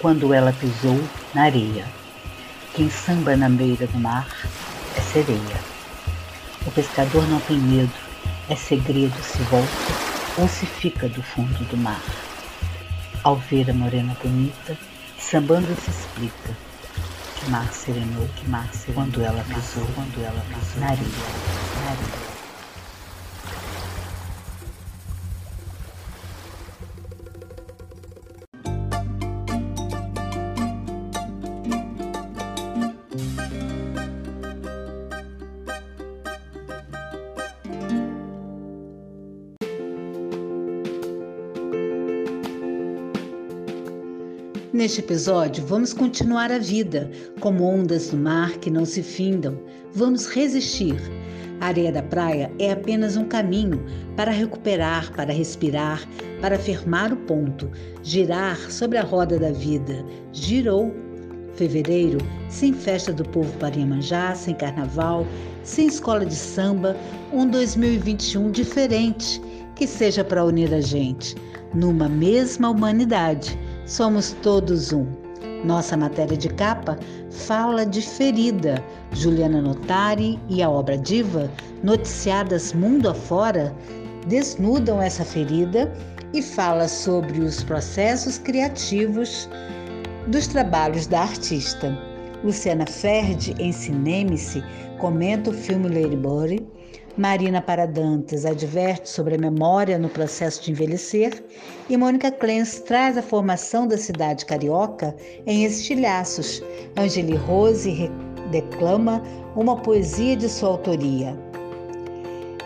quando ela pisou na areia. Quem samba na beira do mar é sereia. O pescador não tem medo, é segredo se volta ou se fica do fundo do mar. Ao ver a morena bonita, sambando se explica que mar serenou, que mar serenou, quando ela pisou, quando ela pisou na areia, na areia. Neste episódio, vamos continuar a vida, como ondas do mar que não se findam. Vamos resistir. A areia da praia é apenas um caminho para recuperar, para respirar, para firmar o ponto, girar sobre a roda da vida. Girou. Fevereiro, sem festa do povo para Iemanjá, sem carnaval, sem escola de samba, um 2021 diferente, que seja para unir a gente, numa mesma humanidade Somos todos um. Nossa matéria de capa fala de ferida. Juliana Notari e a obra Diva, noticiadas mundo afora, desnudam essa ferida e fala sobre os processos criativos dos trabalhos da artista. Luciana Ferdi, em Cineme-se, comenta o filme Lady Bird Marina Paradantas adverte sobre a memória no processo de envelhecer e Mônica Clens traz a formação da cidade carioca em estilhaços. Angeli Rose declama uma poesia de sua autoria.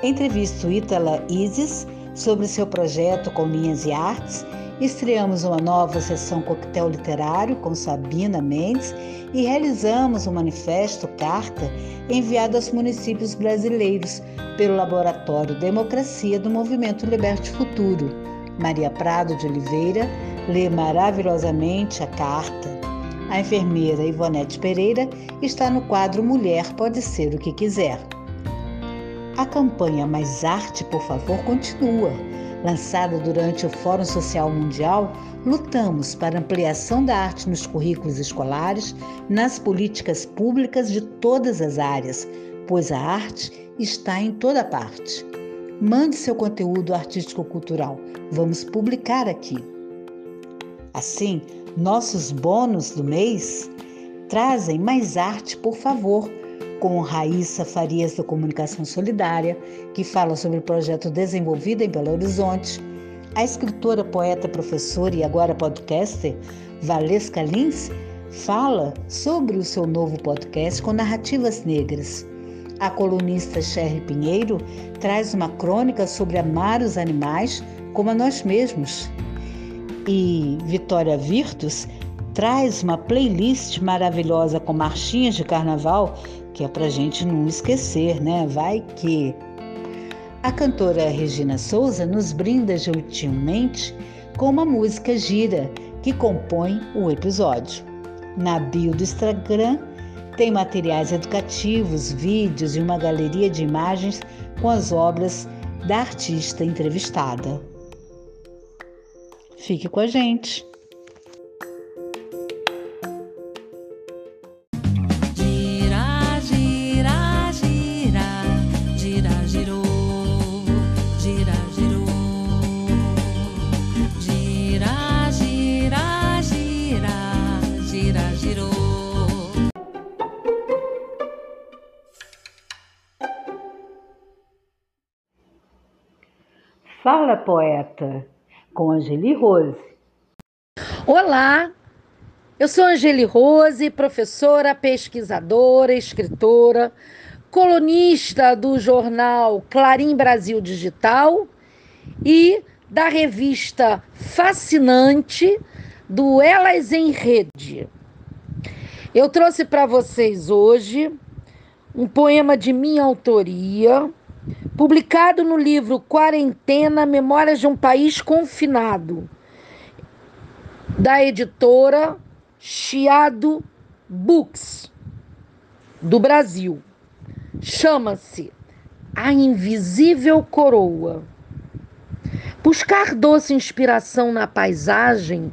Entrevista Ítala Isis sobre seu projeto com linhas e artes Estreamos uma nova sessão coquetel literário com Sabina Mendes e realizamos um manifesto carta enviado aos municípios brasileiros pelo Laboratório Democracia do Movimento Liberte Futuro. Maria Prado de Oliveira lê maravilhosamente a carta. A enfermeira Ivonete Pereira está no quadro Mulher Pode Ser o que Quiser. A campanha Mais Arte, por favor, continua lançada durante o Fórum Social Mundial, lutamos para ampliação da arte nos currículos escolares, nas políticas públicas de todas as áreas, pois a arte está em toda parte. Mande seu conteúdo artístico-cultural, vamos publicar aqui. Assim, nossos bônus do mês trazem mais arte, por favor com Raíssa Farias da Comunicação Solidária, que fala sobre o projeto desenvolvido em Belo Horizonte, a escritora, poeta, professora e agora podcaster Valesca Lins fala sobre o seu novo podcast com narrativas negras. A colunista Sherry Pinheiro traz uma crônica sobre amar os animais como a nós mesmos. E Vitória Virtus traz uma playlist maravilhosa com marchinhas de carnaval que é para gente não esquecer, né? Vai que. A cantora Regina Souza nos brinda gentilmente com uma música gira que compõe o episódio. Na bio do Instagram tem materiais educativos, vídeos e uma galeria de imagens com as obras da artista entrevistada. Fique com a gente! Fala, poeta, com Angeli Rose. Olá, eu sou Angeli Rose, professora, pesquisadora, escritora, colunista do jornal Clarim Brasil Digital e da revista Fascinante do Elas em Rede. Eu trouxe para vocês hoje um poema de minha autoria publicado no livro Quarentena Memórias de um País Confinado, da editora Chiado Books, do Brasil. Chama-se A Invisível Coroa. Buscar doce inspiração na paisagem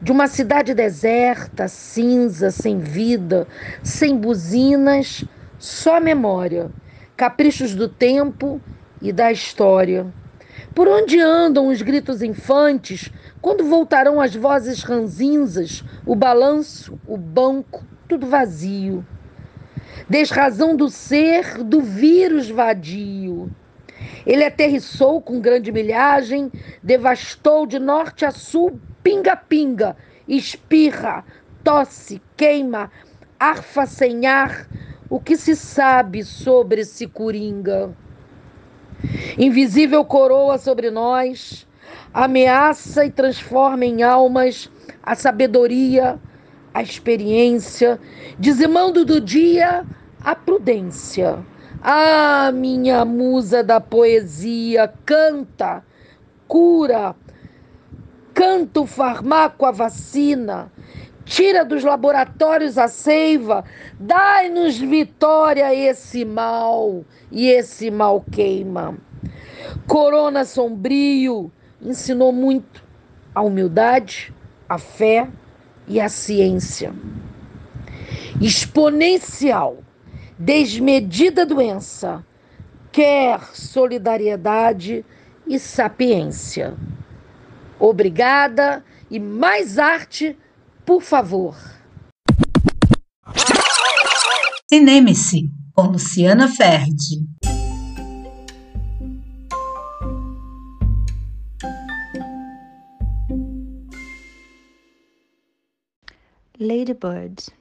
de uma cidade deserta, cinza, sem vida, sem buzinas, só memória, caprichos do tempo e da história. Por onde andam os gritos infantes? Quando voltarão as vozes ranzinzas, o balanço, o banco, tudo vazio. Desrazão do ser, do vírus vadio. Ele aterrissou com grande milhagem, devastou de norte a sul, pinga-pinga, espirra, tosse, queima, arfa sem ar. O que se sabe sobre esse coringa? Invisível coroa sobre nós, ameaça e transforma em almas a sabedoria, a experiência, dizimando do dia a prudência. Ah, minha musa da poesia, canta, cura, canta o farmaco, a vacina, tira dos laboratórios a seiva, dai-nos vitória esse mal, e esse mal queima. Corona sombrio ensinou muito a humildade, a fé e a ciência. Exponencial, desmedida doença, quer solidariedade e sapiência. Obrigada e mais arte, por favor. Cineme-se com Luciana Ferdi. Lady Bird.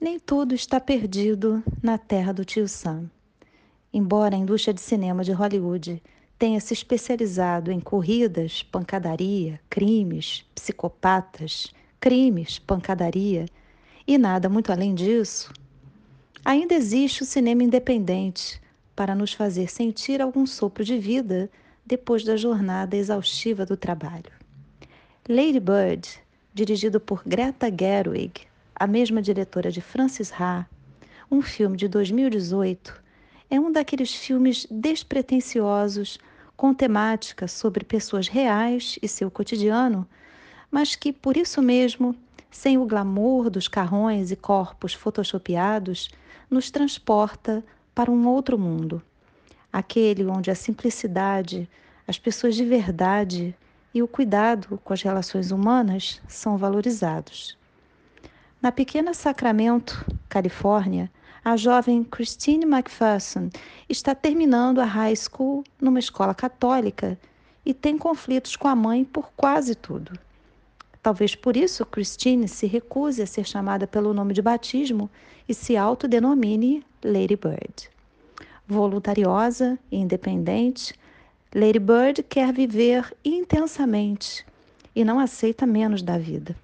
Nem tudo está perdido na terra do tio Sam. Embora a indústria de cinema de Hollywood tenha se especializado em corridas, pancadaria, crimes, psicopatas, crimes, pancadaria e nada muito além disso, ainda existe o cinema independente para nos fazer sentir algum sopro de vida depois da jornada exaustiva do trabalho. Lady Bird dirigido por Greta Gerwig, a mesma diretora de Francis Ha, um filme de 2018, é um daqueles filmes despretensiosos com temática sobre pessoas reais e seu cotidiano, mas que, por isso mesmo, sem o glamour dos carrões e corpos photoshopeados, nos transporta para um outro mundo. Aquele onde a simplicidade, as pessoas de verdade e o cuidado com as relações humanas são valorizados. Na pequena Sacramento, Califórnia, a jovem Christine McPherson está terminando a high school numa escola católica e tem conflitos com a mãe por quase tudo. Talvez por isso Christine se recuse a ser chamada pelo nome de batismo e se autodenomine Lady Bird. Voluntariosa e independente, Lady Bird quer viver intensamente e não aceita menos da vida.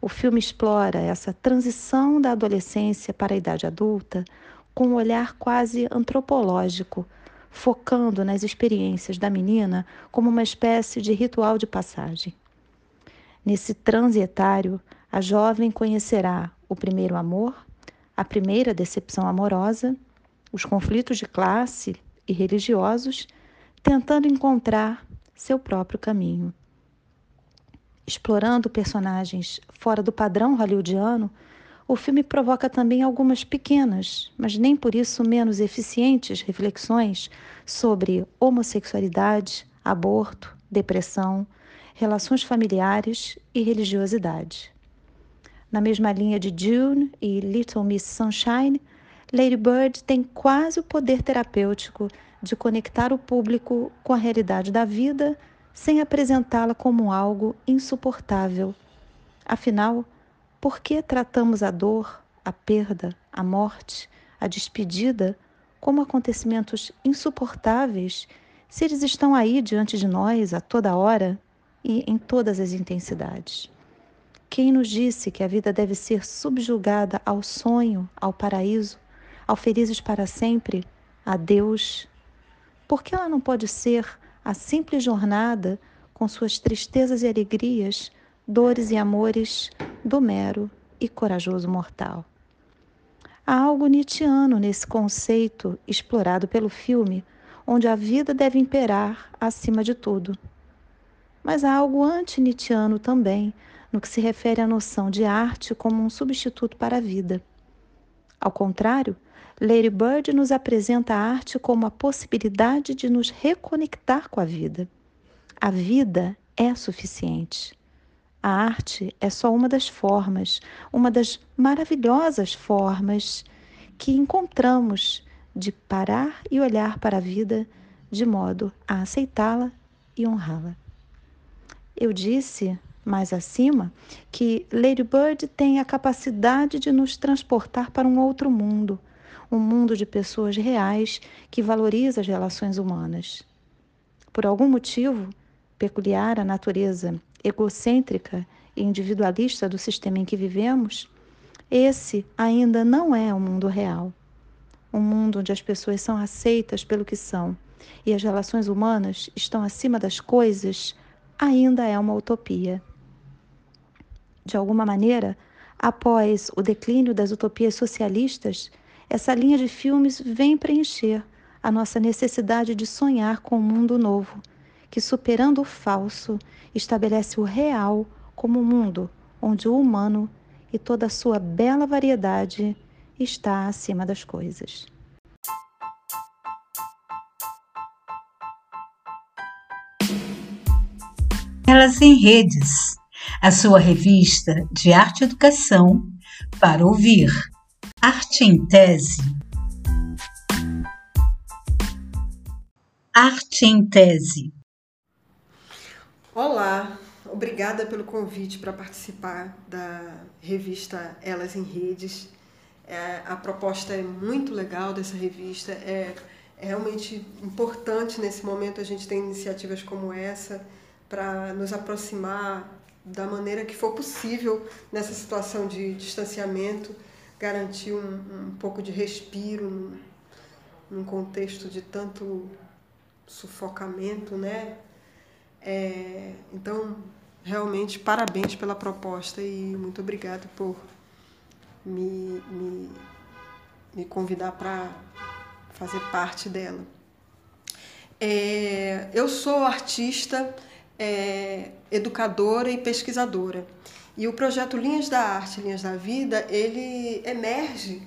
O filme explora essa transição da adolescência para a idade adulta com um olhar quase antropológico, focando nas experiências da menina como uma espécie de ritual de passagem. Nesse transe etário, a jovem conhecerá o primeiro amor, a primeira decepção amorosa, os conflitos de classe e religiosos tentando encontrar seu próprio caminho. Explorando personagens fora do padrão hollywoodiano, o filme provoca também algumas pequenas, mas nem por isso menos eficientes reflexões sobre homossexualidade, aborto, depressão, relações familiares e religiosidade. Na mesma linha de Dune e Little Miss Sunshine, Lady Bird tem quase o poder terapêutico de conectar o público com a realidade da vida sem apresentá-la como algo insuportável. Afinal, por que tratamos a dor, a perda, a morte, a despedida como acontecimentos insuportáveis se eles estão aí diante de nós a toda hora e em todas as intensidades? Quem nos disse que a vida deve ser subjugada ao sonho, ao paraíso, ao felizes para sempre, a Deus por que ela não pode ser a simples jornada com suas tristezas e alegrias, dores e amores do mero e corajoso mortal? Há algo nietzschiano nesse conceito explorado pelo filme, onde a vida deve imperar acima de tudo. mas há algo anti-Nietzscheano também no que se refere à noção de arte como um substituto para a vida. Ao contrário, Lady Bird nos apresenta a arte como a possibilidade de nos reconectar com a vida. A vida é suficiente. A arte é só uma das formas, uma das maravilhosas formas que encontramos de parar e olhar para a vida de modo a aceitá-la e honrá-la. Eu disse mais acima que Lady Bird tem a capacidade de nos transportar para um outro mundo, um mundo de pessoas reais que valoriza as relações humanas. Por algum motivo peculiar à natureza egocêntrica e individualista do sistema em que vivemos, esse ainda não é o mundo real. Um mundo onde as pessoas são aceitas pelo que são e as relações humanas estão acima das coisas ainda é uma utopia. De alguma maneira, após o declínio das utopias socialistas, essa linha de filmes vem preencher a nossa necessidade de sonhar com um mundo novo, que, superando o falso, estabelece o real como um mundo onde o humano e toda a sua bela variedade está acima das coisas. Elas em Redes, a sua revista de arte e educação para ouvir. Arte em Tese. Arte em Tese. Olá, obrigada pelo convite para participar da revista Elas em Redes. É, a proposta é muito legal dessa revista, é, é realmente importante nesse momento a gente ter iniciativas como essa para nos aproximar da maneira que for possível nessa situação de distanciamento, garantir um, um pouco de respiro num, num, contexto de tanto sufocamento, né? É, então, realmente, parabéns pela proposta e muito obrigado por me, me, me convidar para fazer parte dela. É, eu sou artista é, educadora e pesquisadora. E o projeto Linhas da Arte, Linhas da Vida, ele emerge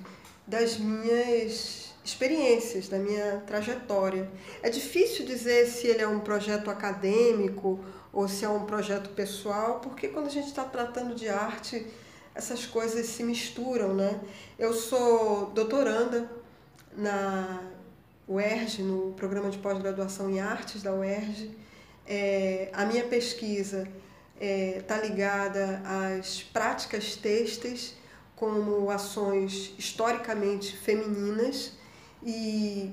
das minhas experiências, da minha trajetória. É difícil dizer se ele é um projeto acadêmico ou se é um projeto pessoal, porque quando a gente está tratando de arte, essas coisas se misturam, né? Eu sou doutoranda na UERJ, no programa de pós-graduação em artes da UERJ, é, a minha pesquisa está é, tá ligada às práticas têxteis como ações historicamente femininas e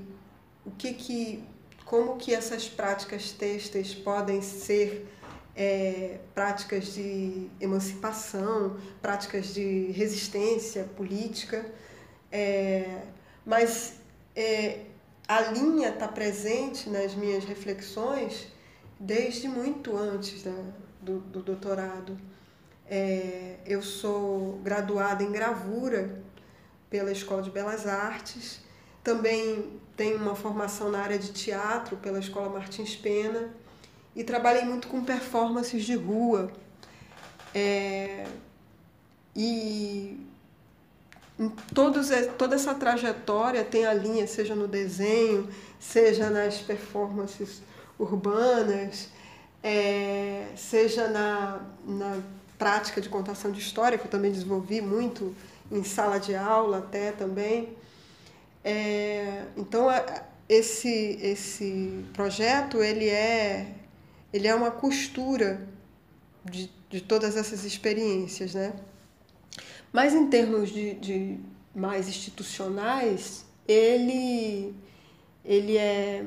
o que que como que essas práticas têxteis podem ser é, práticas de emancipação, práticas de resistência política, é, mas é, a linha está presente nas minhas reflexões desde muito antes da, do, do doutorado. É, eu sou graduada em gravura pela Escola de Belas Artes, também tenho uma formação na área de teatro pela Escola Martins Pena e trabalhei muito com performances de rua. É, e em todos, toda essa trajetória tem a linha, seja no desenho, seja nas performances urbanas, é, seja na, na prática de contação de história, que eu também desenvolvi muito em sala de aula até também. É, então, esse, esse projeto ele é, ele é uma costura de, de todas essas experiências. Né? Mas, em termos de, de mais institucionais, ele, ele é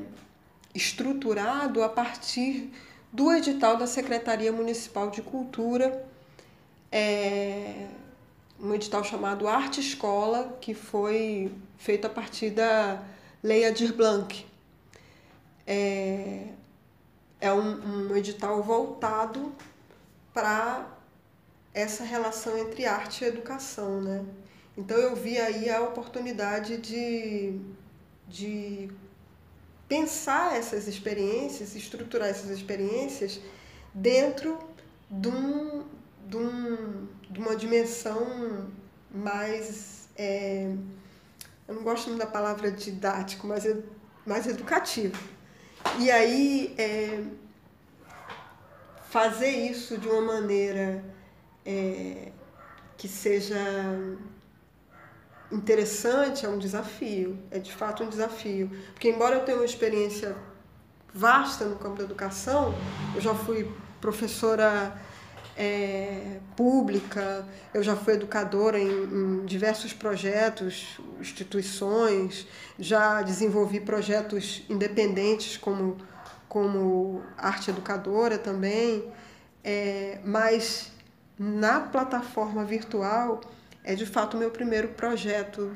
estruturado a partir do edital da Secretaria Municipal de Cultura, é, um edital chamado Arte Escola, que foi feito a partir da Lei Adir Blanc. É, é um, um edital voltado para essa relação entre arte e educação, né? Então eu vi aí a oportunidade de, de pensar essas experiências, estruturar essas experiências dentro de, um, de, um, de uma dimensão mais. É, eu não gosto muito da palavra didático, mas mais educativo. E aí, é, fazer isso de uma maneira é, que seja interessante é um desafio, é de fato um desafio. Porque, embora eu tenha uma experiência vasta no campo da educação, eu já fui professora é, pública, eu já fui educadora em, em, diversos projetos, instituições, já desenvolvi projetos independentes como, como arte educadora também, é, mas na plataforma virtual é de fato o meu primeiro projeto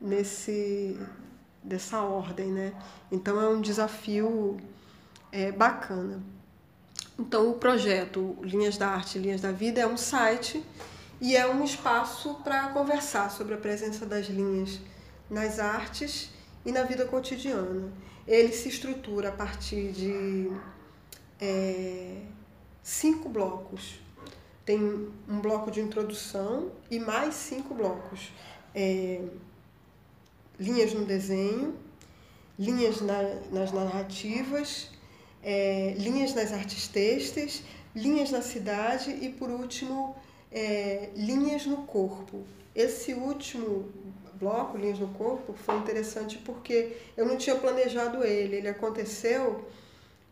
nesse dessa ordem, né? Então é um desafio é, bacana. Então o projeto Linhas da Arte, Linhas da Vida é um site e é um espaço para conversar sobre a presença das linhas nas artes e na vida cotidiana. Ele se estrutura a partir de é, cinco blocos tem um bloco de introdução e mais cinco blocos. É, linhas no desenho, linhas na, nas narrativas, é, linhas nas artes têxteis, linhas na cidade e, por último, é, linhas no corpo. Esse último bloco, linhas no corpo, foi interessante porque eu não tinha planejado ele. Ele aconteceu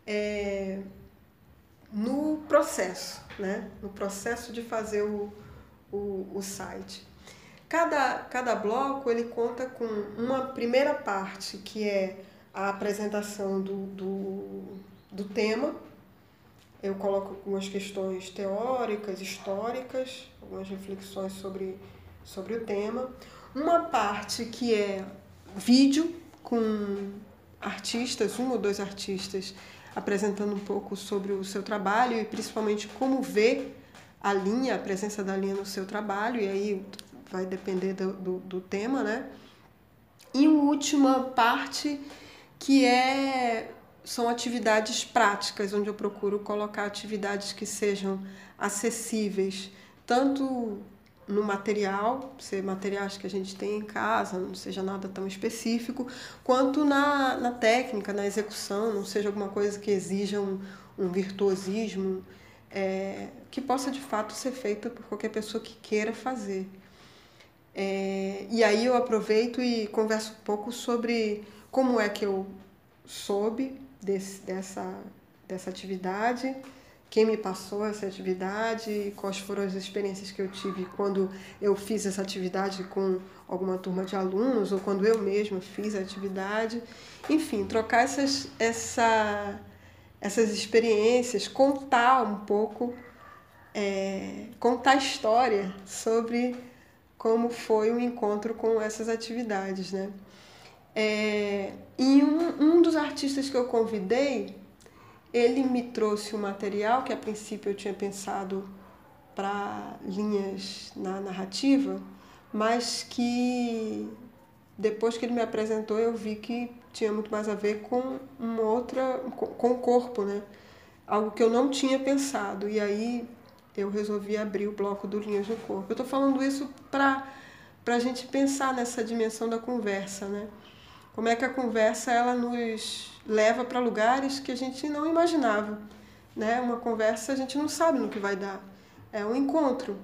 é, no processo, né? no processo de fazer o, o, o site. Cada, cada bloco ele conta com uma primeira parte que é a apresentação do, do, do tema. Eu coloco algumas questões teóricas, históricas, algumas reflexões sobre, sobre o tema. Uma parte que é vídeo com artistas, um ou dois artistas apresentando um pouco sobre o seu trabalho e principalmente como vê a linha, a presença da linha no seu trabalho, e aí vai depender do, do, do tema, né? E uma última parte que é são atividades práticas, onde eu procuro colocar atividades que sejam acessíveis, tanto no material, ser materiais que a gente tem em casa, não seja nada tão específico, quanto na, na técnica, na execução, não seja alguma coisa que exija um, um virtuosismo, é, que possa de fato ser feita por qualquer pessoa que queira fazer. É, e aí eu aproveito e converso um pouco sobre como é que eu soube desse, dessa, dessa atividade, quem me passou essa atividade, quais foram as experiências que eu tive quando eu fiz essa atividade com alguma turma de alunos ou quando eu mesma fiz a atividade. Enfim, trocar essas, essa, essas experiências, contar um pouco, é, contar história sobre como foi o encontro com essas atividades. Né? É, e um, um dos artistas que eu convidei ele me trouxe um material que a princípio eu tinha pensado para linhas na narrativa, mas que depois que ele me apresentou eu vi que tinha muito mais a ver com uma outra com o corpo, né? Algo que eu não tinha pensado. E aí eu resolvi abrir o bloco do Linhas do Corpo. Eu estou falando isso para a gente pensar nessa dimensão da conversa, né? Como é que a conversa ela nos leva para lugares que a gente não imaginava. Né? Uma conversa a gente não sabe no que vai dar. É um encontro.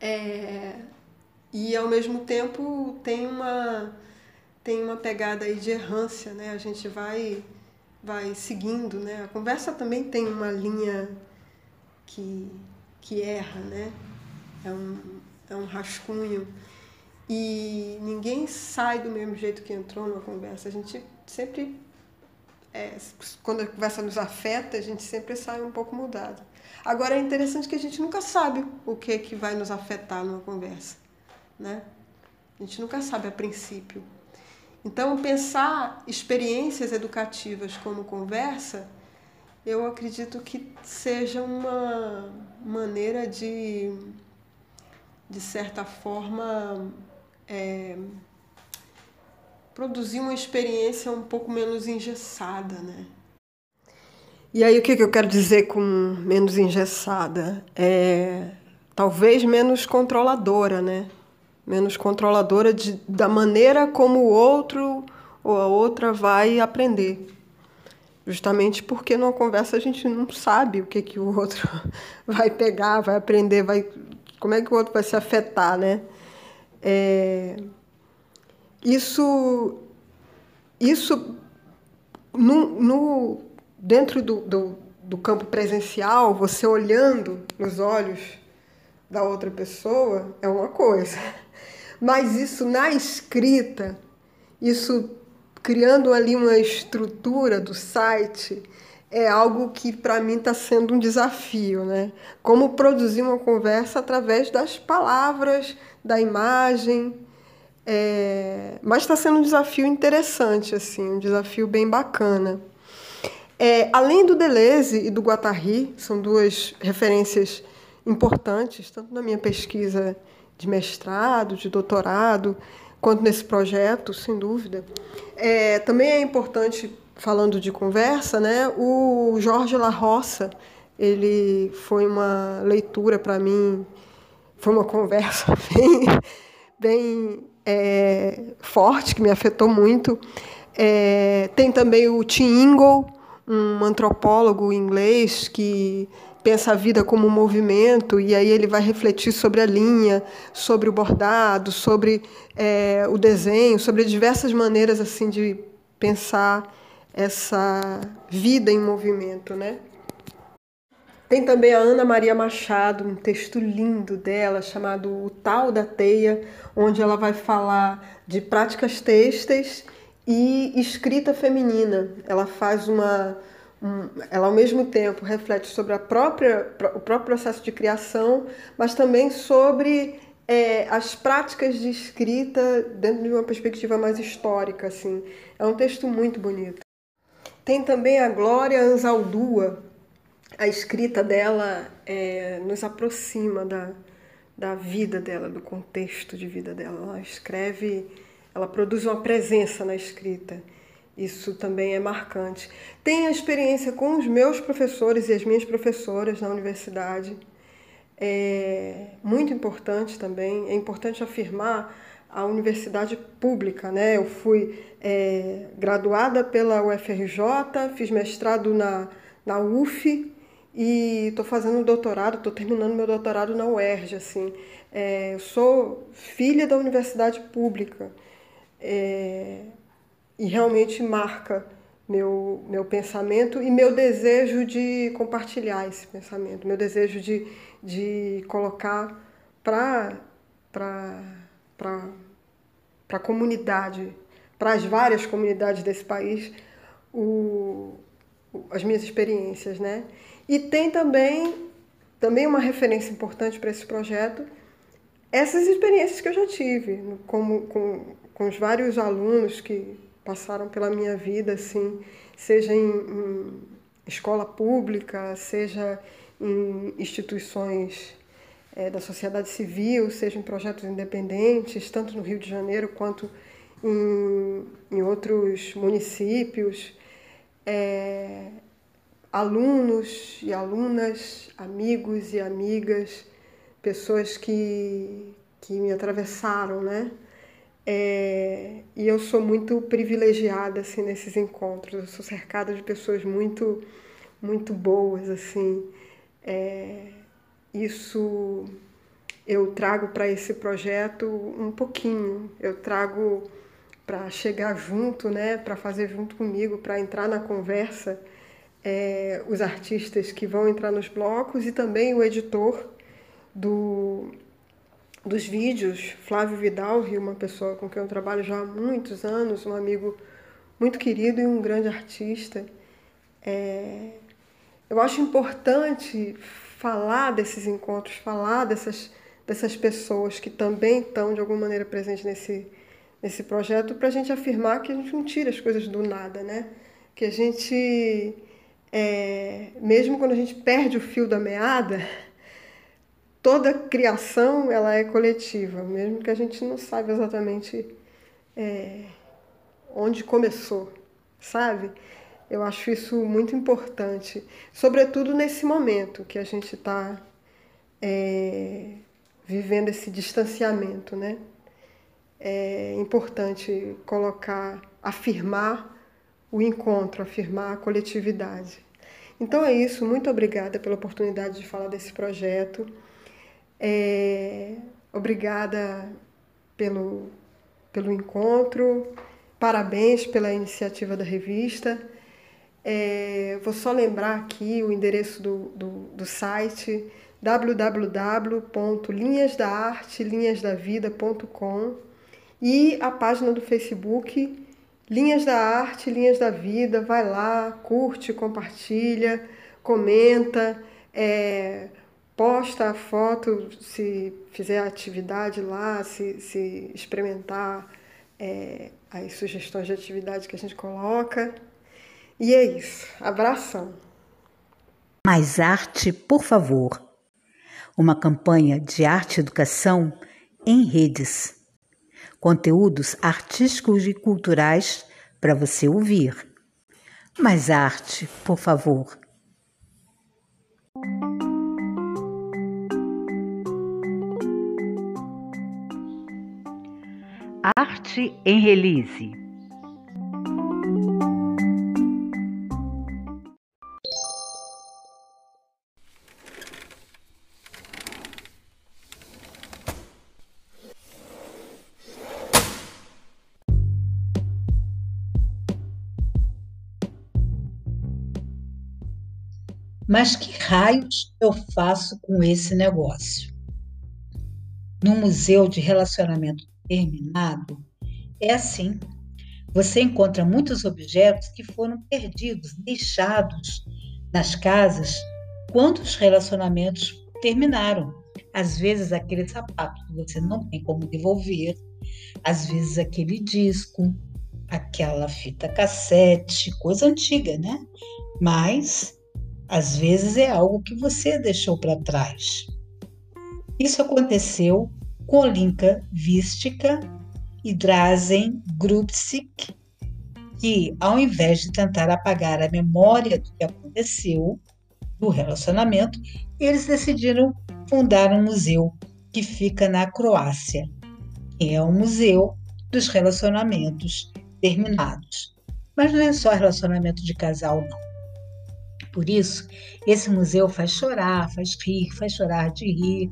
É... E ao mesmo tempo tem uma tem uma pegada aí de errância, né? A gente vai vai seguindo, né? A conversa também tem uma linha que que erra, né? É um é um rascunho e ninguém sai do mesmo jeito que entrou numa conversa. A gente sempre é, quando a conversa nos afeta, a gente sempre sai um pouco mudado. Agora é interessante que a gente nunca sabe o que que vai nos afetar numa conversa, né? A gente nunca sabe a princípio. Então, pensar experiências educativas como conversa, eu acredito que seja uma maneira de, de certa forma, é, produzir uma experiência um pouco menos engessada, né? E aí o que, eu quero dizer com menos engessada? É talvez menos controladora, né? Menos controladora de, da maneira como o outro ou a outra vai aprender. Justamente porque numa conversa a gente não sabe o que, que o outro vai pegar, vai aprender, vai como é que o outro vai se afetar, né? É, isso, isso no, no dentro do, do, do campo presencial, você olhando nos olhos da outra pessoa é uma coisa, mas isso na escrita, isso criando ali uma estrutura do site, é algo que para mim está sendo um desafio, né? Como produzir uma conversa através das palavras, da imagem, é... mas está sendo um desafio interessante, assim, um desafio bem bacana. É, além do Deleuze e do Guattari, são duas referências importantes, tanto na minha pesquisa de mestrado, de doutorado, quanto nesse projeto, sem dúvida. É, também é importante falando de conversa, né? O Jorge La Roça, ele foi uma leitura para mim, foi uma conversa bem, bem é, forte, que me afetou muito. É, tem também o Tim Ingle, um antropólogo inglês que pensa a vida como um movimento e aí ele vai refletir sobre a linha, sobre o bordado, sobre é, o desenho, sobre diversas maneiras assim de pensar essa vida em movimento, né? Tem também a Ana Maria Machado, um texto lindo dela chamado O Tal da Teia, onde ela vai falar de práticas têxteis e escrita feminina. Ela faz uma um, ela ao mesmo tempo reflete sobre a própria, o próprio processo de criação, mas também sobre é, as práticas de escrita dentro de uma perspectiva mais histórica. Assim. É um texto muito bonito. Tem também a Glória Anzaldúa. A escrita dela é, nos aproxima da, da vida dela, do contexto de vida dela. Ela escreve, ela produz uma presença na escrita. Isso também é marcante. Tem a experiência com os meus professores e as minhas professoras na universidade. É muito importante também. É importante afirmar a universidade pública, né? Eu fui é, graduada pela UFRJ, fiz mestrado na, na UF e estou fazendo doutorado, estou terminando meu doutorado na UERJ, assim. É, eu sou filha da universidade pública é, e realmente marca meu, meu pensamento e meu desejo de compartilhar esse pensamento, meu desejo de, de colocar para a comunidade para as várias comunidades desse país o, as minhas experiências, né? E tem também também uma referência importante para esse projeto essas experiências que eu já tive, como com, com os vários alunos que passaram pela minha vida, assim, seja em, em escola pública, seja em instituições é, da sociedade civil, seja em projetos independentes, tanto no Rio de Janeiro quanto em, em outros municípios, é, alunos e alunas, amigos e amigas, pessoas que, que me atravessaram, né? É, e eu sou muito privilegiada assim nesses encontros. Eu sou cercada de pessoas muito muito boas assim. É, isso eu trago para esse projeto um pouquinho. Eu trago para chegar junto, né, para fazer junto comigo, para entrar na conversa, é, os artistas que vão entrar nos blocos e também o editor do, dos vídeos, Flávio Vidal, uma pessoa com quem eu trabalho já há muitos anos, um amigo muito querido e um grande artista. É, eu acho importante falar desses encontros, falar dessas, dessas pessoas que também estão de alguma maneira presentes nesse nesse projeto para a gente afirmar que a gente não tira as coisas do nada, né? Que a gente, é, mesmo quando a gente perde o fio da meada, toda criação ela é coletiva, mesmo que a gente não saiba exatamente é, onde começou, sabe? Eu acho isso muito importante, sobretudo nesse momento que a gente está é, vivendo esse distanciamento, né? É importante colocar, afirmar o encontro, afirmar a coletividade. Então é isso, muito obrigada pela oportunidade de falar desse projeto. É, obrigada pelo, pelo encontro, parabéns pela iniciativa da revista. É, vou só lembrar aqui o endereço do, do, do site www.linhasdaarte.linhasdavida.com e a página do Facebook Linhas da Arte, Linhas da Vida. Vai lá, curte, compartilha, comenta, é, posta a foto se fizer atividade lá, se, se experimentar é, as sugestões de atividade que a gente coloca. E é isso. Abração. Mais arte, por favor. Uma campanha de arte educação em redes. Conteúdos artísticos e culturais para você ouvir. Mais arte, por favor. Arte em Release. Mas que raios eu faço com esse negócio? No museu de relacionamento terminado, é assim. Você encontra muitos objetos que foram perdidos, deixados nas casas quando os relacionamentos terminaram. Às vezes aquele sapato que você não tem como devolver, às vezes aquele disco, aquela fita cassete, coisa antiga, né? Mas às vezes é algo que você deixou para trás. Isso aconteceu com Linka Vistica e Drazen Grupsik, que, ao invés de tentar apagar a memória do que aconteceu, do relacionamento, eles decidiram fundar um museu que fica na Croácia, é o Museu dos Relacionamentos Terminados. Mas não é só relacionamento de casal, não. Por isso, esse museu faz chorar, faz rir, faz chorar de rir,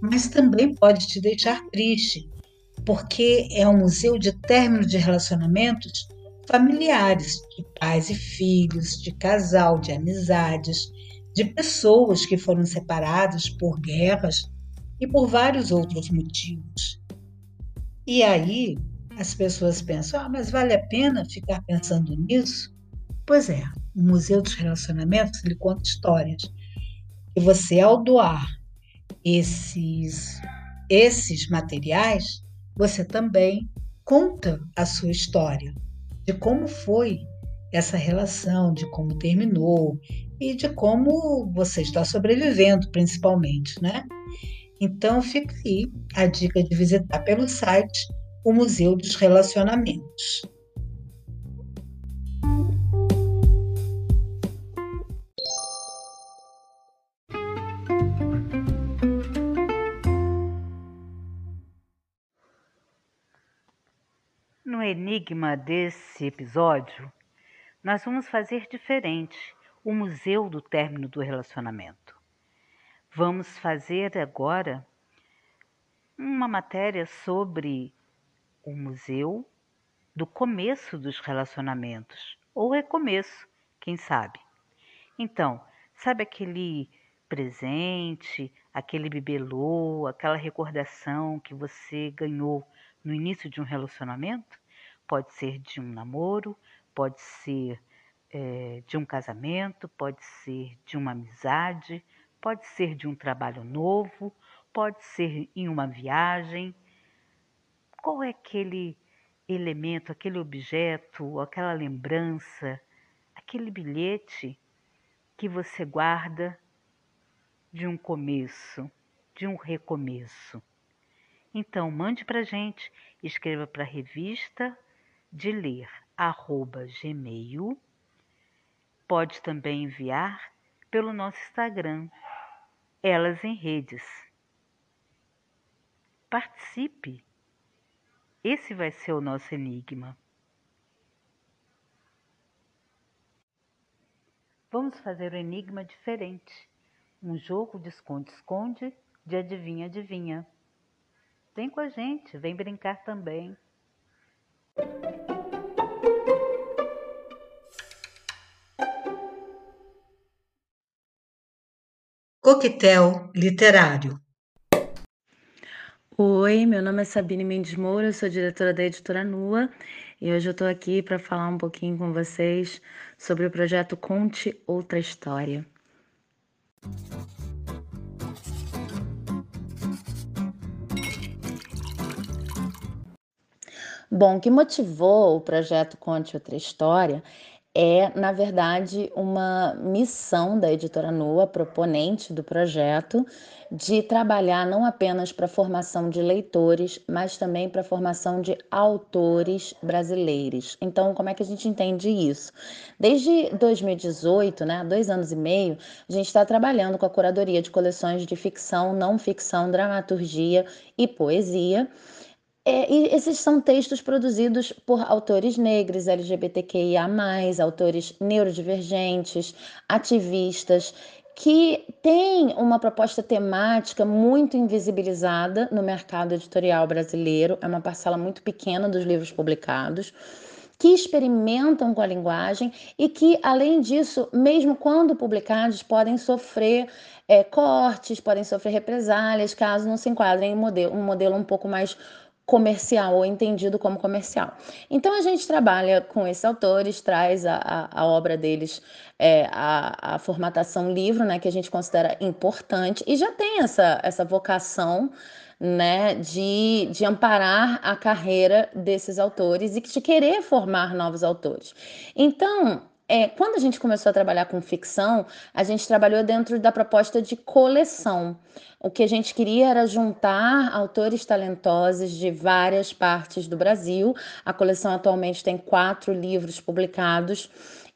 mas também pode te deixar triste, porque é um museu de término de relacionamentos familiares, de pais e filhos, de casal, de amizades, de pessoas que foram separadas por guerras e por vários outros motivos. E aí as pessoas pensam: ah, mas vale a pena ficar pensando nisso? Pois é, o Museu dos Relacionamentos ele conta histórias. E você, ao doar esses, esses materiais, você também conta a sua história, de como foi essa relação, de como terminou e de como você está sobrevivendo, principalmente, né? Então fica aí a dica de visitar pelo site o Museu dos Relacionamentos. No enigma desse episódio, nós vamos fazer diferente o museu do término do relacionamento. Vamos fazer agora uma matéria sobre o museu do começo dos relacionamentos, ou recomeço, quem sabe. Então, sabe aquele presente, aquele bibelô, aquela recordação que você ganhou no início de um relacionamento? Pode ser de um namoro, pode ser é, de um casamento, pode ser de uma amizade, pode ser de um trabalho novo, pode ser em uma viagem. Qual é aquele elemento, aquele objeto, aquela lembrança, aquele bilhete que você guarda de um começo, de um recomeço? Então, mande para gente, escreva para a revista de ler, arroba gmail, pode também enviar pelo nosso Instagram, Elas em Redes. Participe! Esse vai ser o nosso enigma. Vamos fazer um enigma diferente. Um jogo de esconde-esconde, de adivinha-adivinha. Vem com a gente, vem brincar também. Coquetel Literário. Oi, meu nome é Sabine Mendes Moura, eu sou diretora da editora Nua e hoje eu estou aqui para falar um pouquinho com vocês sobre o projeto Conte Outra História. Bom, o que motivou o projeto Conte Outra História é, na verdade, uma missão da editora Nua, proponente do projeto, de trabalhar não apenas para a formação de leitores, mas também para a formação de autores brasileiros. Então, como é que a gente entende isso? Desde 2018, né, dois anos e meio, a gente está trabalhando com a curadoria de coleções de ficção, não ficção, dramaturgia e poesia é, e esses são textos produzidos por autores negros, LGBTQIA, autores neurodivergentes, ativistas, que têm uma proposta temática muito invisibilizada no mercado editorial brasileiro, é uma parcela muito pequena dos livros publicados que experimentam com a linguagem e que, além disso, mesmo quando publicados, podem sofrer é, cortes, podem sofrer represálias, caso não se enquadrem em modelo, um modelo um pouco mais comercial ou entendido como comercial. Então a gente trabalha com esses autores, traz a, a, a obra deles, é, a, a, formatação livro, né, que a gente considera importante e já tem essa, essa vocação né, de, de amparar a carreira desses autores e de querer formar novos autores. Então, é, quando a gente começou a trabalhar com ficção, a gente trabalhou dentro da proposta de coleção. O que a gente queria era juntar autores talentosos de várias partes do Brasil. A coleção atualmente tem quatro livros publicados.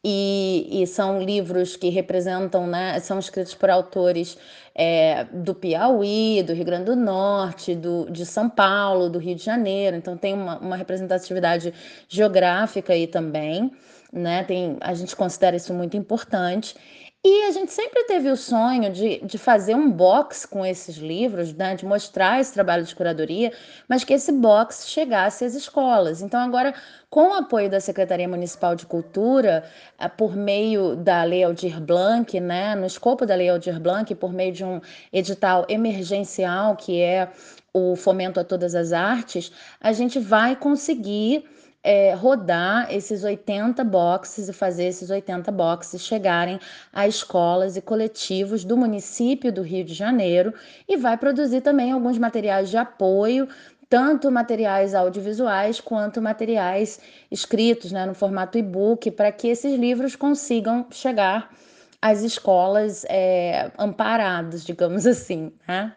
E, e, são livros que representam, né, são escritos por autores é, do Piauí, do Rio Grande do Norte, do, de São Paulo, do Rio de Janeiro, então tem uma, uma representatividade geográfica aí também né? Tem, a gente considera isso muito importante. E a gente sempre teve o sonho de, de fazer um box com esses livros, né, de mostrar esse trabalho de curadoria, mas que esse box chegasse às escolas. Então, agora, com o apoio da Secretaria Municipal de Cultura, eh, por meio da Lei Aldir Blanc, né, no escopo da Lei Aldir Blanc, por meio de um edital emergencial, que é o Fomento a Todas as Artes, a gente vai conseguir é, rodar esses 80 boxes e fazer esses 80 boxes chegarem a escolas e coletivos do município do Rio de Janeiro e vai produzir também alguns materiais de apoio tanto materiais audiovisuais quanto materiais escritos né, no formato e-book, para que esses livros consigam chegar às escolas é, amparados, digamos assim. Né?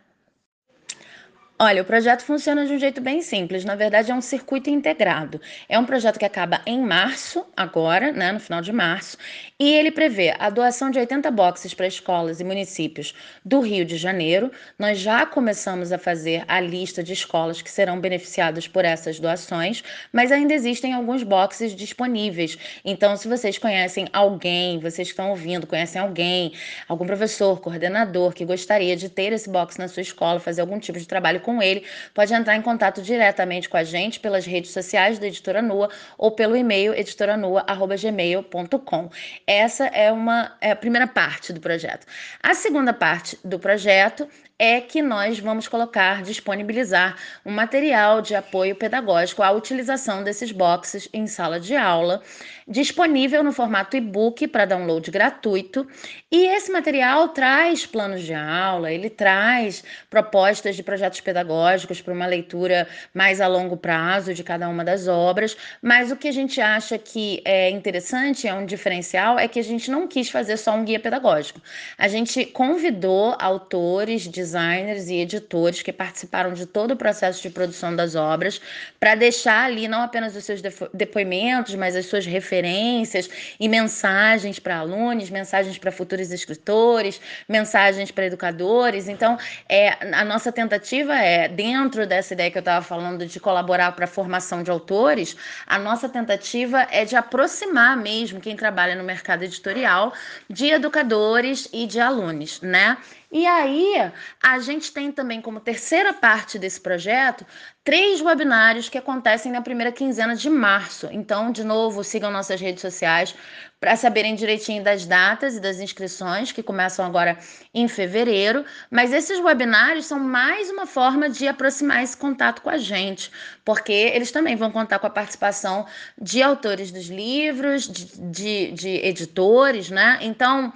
Olha, o projeto funciona de um jeito bem simples. Na verdade, é um circuito integrado. É um projeto que acaba em março, agora, né, no final de março, e ele prevê a doação de 80 boxes para escolas e municípios do Rio de Janeiro. Nós já começamos a fazer a lista de escolas que serão beneficiadas por essas doações, mas ainda existem alguns boxes disponíveis. Então, se vocês conhecem alguém, vocês que estão ouvindo, conhecem alguém, algum professor, coordenador que gostaria de ter esse box na sua escola, fazer algum tipo de trabalho com com ele, pode entrar em contato diretamente com a gente pelas redes sociais da Editora Nua ou pelo e-mail editoranua.gmail.com. Essa é uma é a primeira parte do projeto. A segunda parte do projeto é que nós vamos colocar, disponibilizar um material de apoio pedagógico à utilização desses boxes em sala de aula, disponível no formato e-book para download gratuito. E esse material traz planos de aula, ele traz propostas de projetos pedagógicos para uma leitura mais a longo prazo de cada uma das obras, mas o que a gente acha que é interessante, é um diferencial, é que a gente não quis fazer só um guia pedagógico. A gente convidou autores, designers, designers e editores que participaram de todo o processo de produção das obras, para deixar ali não apenas os seus depoimentos, mas as suas referências e mensagens para alunos, mensagens para futuros escritores, mensagens para educadores. Então, é, a nossa tentativa é, dentro dessa ideia que eu estava falando de colaborar para a formação de autores, a nossa tentativa é de aproximar mesmo quem trabalha no mercado editorial de educadores e de alunos, né? E aí, a gente tem também como terceira parte desse projeto três webinários que acontecem na primeira quinzena de março. Então, de novo, sigam nossas redes sociais para saberem direitinho das datas e das inscrições que começam agora em fevereiro. Mas esses webinários são mais uma forma de aproximar esse contato com a gente, porque eles também vão contar com a participação de autores dos livros, de, de, de editores, né? Então.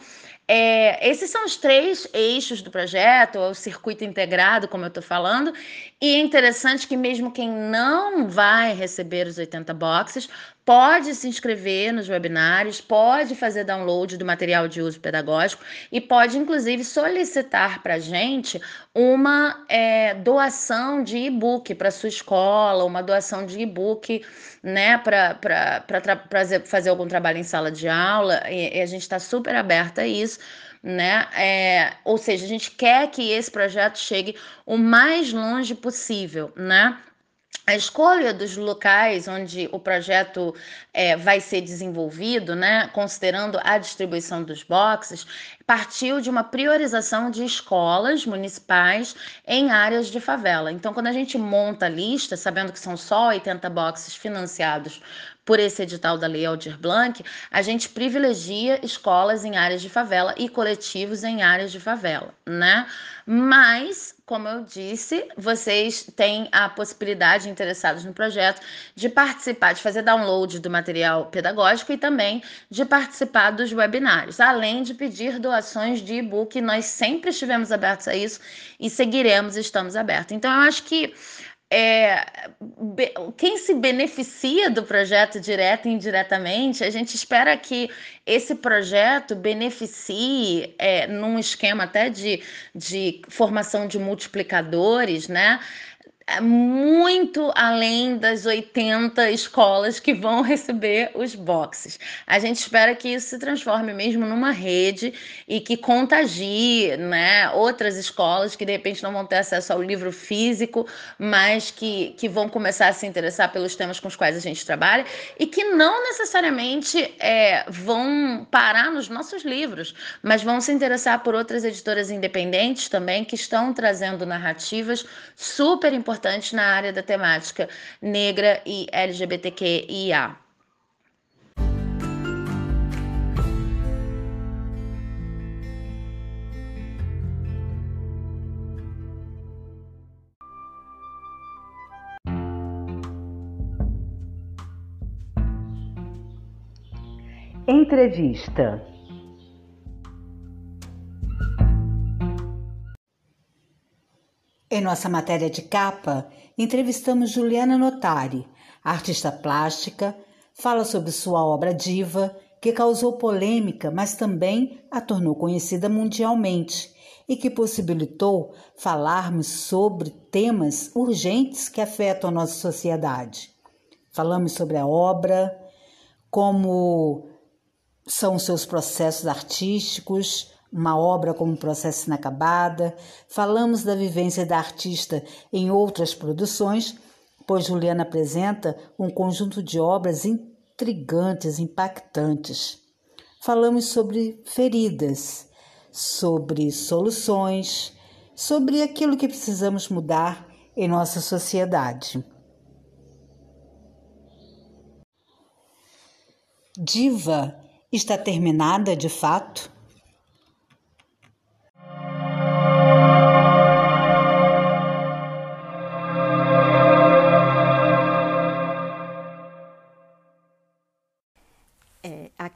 É, esses são os três eixos do projeto, o circuito integrado, como eu estou falando, e é interessante que mesmo quem não vai receber os 80 boxes pode se inscrever nos webinários, pode fazer download do material de uso pedagógico e pode, inclusive, solicitar para a gente uma é, doação de e-book para sua escola, uma doação de e-book né, para fazer algum trabalho em sala de aula, e, e a gente está super aberta a isso né? É, ou seja, a gente quer que esse projeto chegue o mais longe possível, né? A escolha dos locais onde o projeto é, vai ser desenvolvido, né, considerando a distribuição dos boxes, partiu de uma priorização de escolas municipais em áreas de favela. Então, quando a gente monta a lista, sabendo que são só 80 boxes financiados por esse edital da Lei Aldir Blanc, a gente privilegia escolas em áreas de favela e coletivos em áreas de favela, né? Mas, como eu disse, vocês têm a possibilidade, interessados no projeto, de participar, de fazer download do material pedagógico e também de participar dos webinários, além de pedir doações de e-book. Nós sempre estivemos abertos a isso e seguiremos, estamos abertos. Então, eu acho que é, quem se beneficia do projeto direto e indiretamente, a gente espera que esse projeto beneficie, é, num esquema até de, de formação de multiplicadores, né? É muito além das 80 escolas que vão receber os boxes. A gente espera que isso se transforme mesmo numa rede e que contagie né, outras escolas que de repente não vão ter acesso ao livro físico, mas que, que vão começar a se interessar pelos temas com os quais a gente trabalha e que não necessariamente é, vão parar nos nossos livros, mas vão se interessar por outras editoras independentes também que estão trazendo narrativas super importantes importantes na área da temática negra e LGBTQIA. Entrevista Em nossa matéria de capa, entrevistamos Juliana Notari, artista plástica, fala sobre sua obra Diva, que causou polêmica, mas também a tornou conhecida mundialmente e que possibilitou falarmos sobre temas urgentes que afetam a nossa sociedade. Falamos sobre a obra, como são seus processos artísticos, uma obra como processo inacabada, falamos da vivência da artista em outras produções, pois Juliana apresenta um conjunto de obras intrigantes, impactantes. Falamos sobre feridas, sobre soluções, sobre aquilo que precisamos mudar em nossa sociedade. Diva está terminada de fato?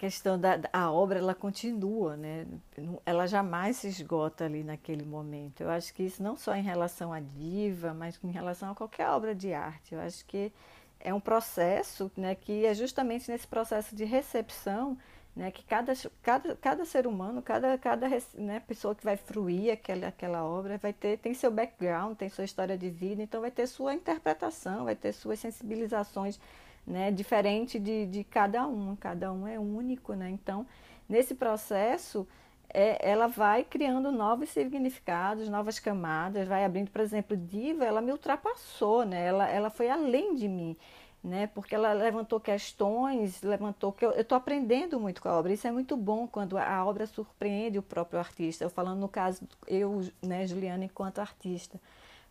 Questão da a obra ela continua, né? Ela jamais se esgota ali naquele momento. Eu acho que isso não só em relação à diva, mas em relação a qualquer obra de arte. Eu acho que é um processo, né, que é justamente nesse processo de recepção né, que cada, cada, cada ser humano, cada, cada né, pessoa que vai fruir aquela, aquela obra vai ter tem seu background, tem sua história de vida, então vai ter sua interpretação, vai ter suas sensibilizações né, diferente de, de cada um, cada um é único, né? Então, nesse processo, é, ela vai criando novos significados, novas camadas, vai abrindo, por exemplo, Diva, ela me ultrapassou, né? Ela, ela foi além de mim né? Porque ela levantou questões, levantou que eu estou aprendendo muito com a obra. Isso é muito bom quando a obra surpreende o próprio artista. Eu falando no caso eu, né, Juliana, enquanto artista,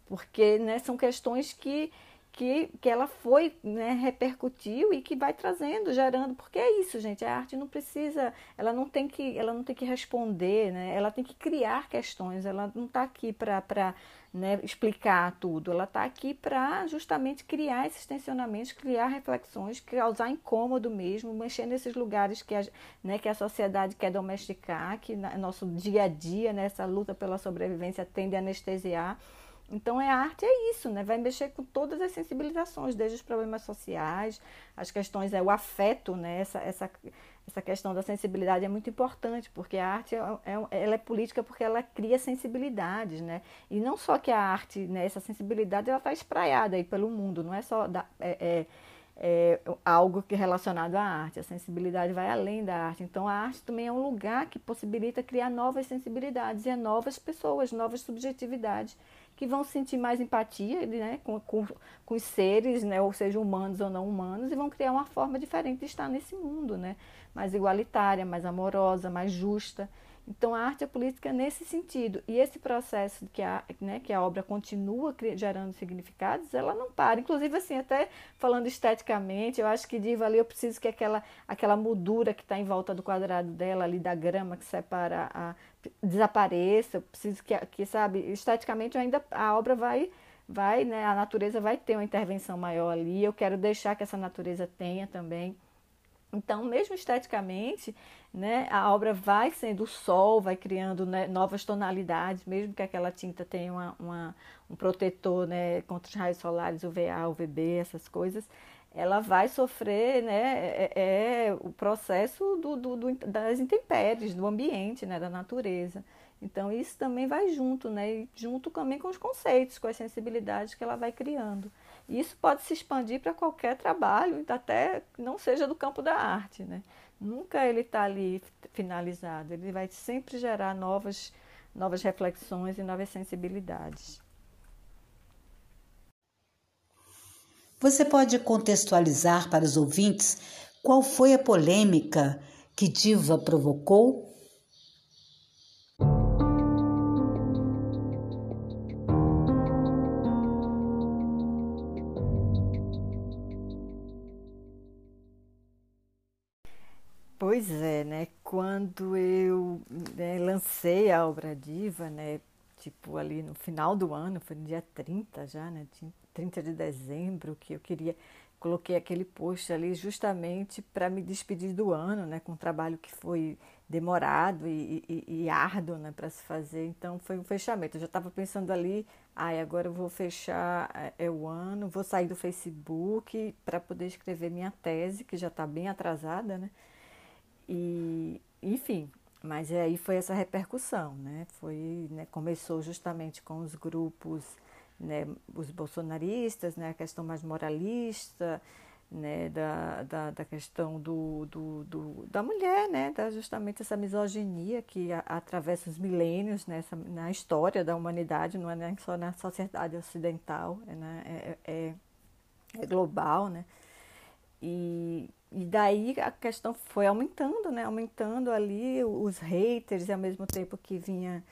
porque né, são questões que que, que ela foi, né, repercutiu e que vai trazendo, gerando, porque é isso, gente, a arte não precisa, ela não tem que, ela não tem que responder, né, ela tem que criar questões, ela não está aqui para né, explicar tudo. Ela está aqui para justamente criar esses tensionamentos, criar reflexões, causar incômodo mesmo, mexer nesses lugares que a, né, que a sociedade quer domesticar, que na, nosso dia a dia, nessa né, luta pela sobrevivência, tende a anestesiar. Então, é a arte é isso, né? Vai mexer com todas as sensibilizações, desde os problemas sociais, as questões, é o afeto, né? Essa, essa, essa questão da sensibilidade é muito importante, porque a arte é, é, ela é política porque ela cria sensibilidades, né? E não só que a arte, né, essa sensibilidade, ela está espraiada aí pelo mundo, não é só da, é, é, é, algo que é relacionado à arte, a sensibilidade vai além da arte. Então, a arte também é um lugar que possibilita criar novas sensibilidades e novas pessoas, novas subjetividades que vão sentir mais empatia né, com, com, com, os seres, né, ou seja, humanos ou não humanos, e vão criar uma forma diferente de estar nesse mundo, né, mais igualitária, mais amorosa, mais justa. Então, a arte a política nesse sentido. E esse processo que a, né, que a obra continua gerando significados, ela não para. Inclusive, assim, até falando esteticamente, eu acho que Diva ali, eu preciso que aquela, aquela moldura que está em volta do quadrado dela, ali da grama que separa, a, desapareça. Eu preciso que, que, sabe, esteticamente ainda a obra vai vai, né, a natureza vai ter uma intervenção maior ali. Eu quero deixar que essa natureza tenha também. Então, mesmo esteticamente, né, a obra vai sendo o sol, vai criando né, novas tonalidades, mesmo que aquela tinta tenha uma, uma, um protetor né, contra os raios solares, UVA, UVB, essas coisas, ela vai sofrer né, é, é o processo do, do, do, das intempéries, do ambiente, né, da natureza. Então, isso também vai junto, né, junto também com os conceitos, com as sensibilidades que ela vai criando. Isso pode se expandir para qualquer trabalho, até não seja do campo da arte, né? Nunca ele está ali finalizado, ele vai sempre gerar novas, novas reflexões e novas sensibilidades. Você pode contextualizar para os ouvintes qual foi a polêmica que Diva provocou? Pois é, né? Quando eu né, lancei a obra Diva, né? Tipo ali no final do ano, foi no dia 30 já, né? 30 de dezembro, que eu queria, coloquei aquele post ali justamente para me despedir do ano, né? Com um trabalho que foi demorado e, e, e árduo, né? Para se fazer. Então foi um fechamento. Eu já estava pensando ali, ai, agora eu vou fechar é, é o ano, vou sair do Facebook para poder escrever minha tese, que já está bem atrasada, né? E, enfim, mas aí foi essa repercussão, né? Foi, né, começou justamente com os grupos, né, os bolsonaristas, né, a questão mais moralista, né, da, da, da questão do, do, do, da mulher, né, da justamente essa misoginia que a, atravessa os milênios nessa, na história da humanidade, não é nem só na sociedade ocidental, é, né, é, é, é global, né? E, e daí a questão foi aumentando, né? Aumentando ali os haters e ao mesmo tempo que vinha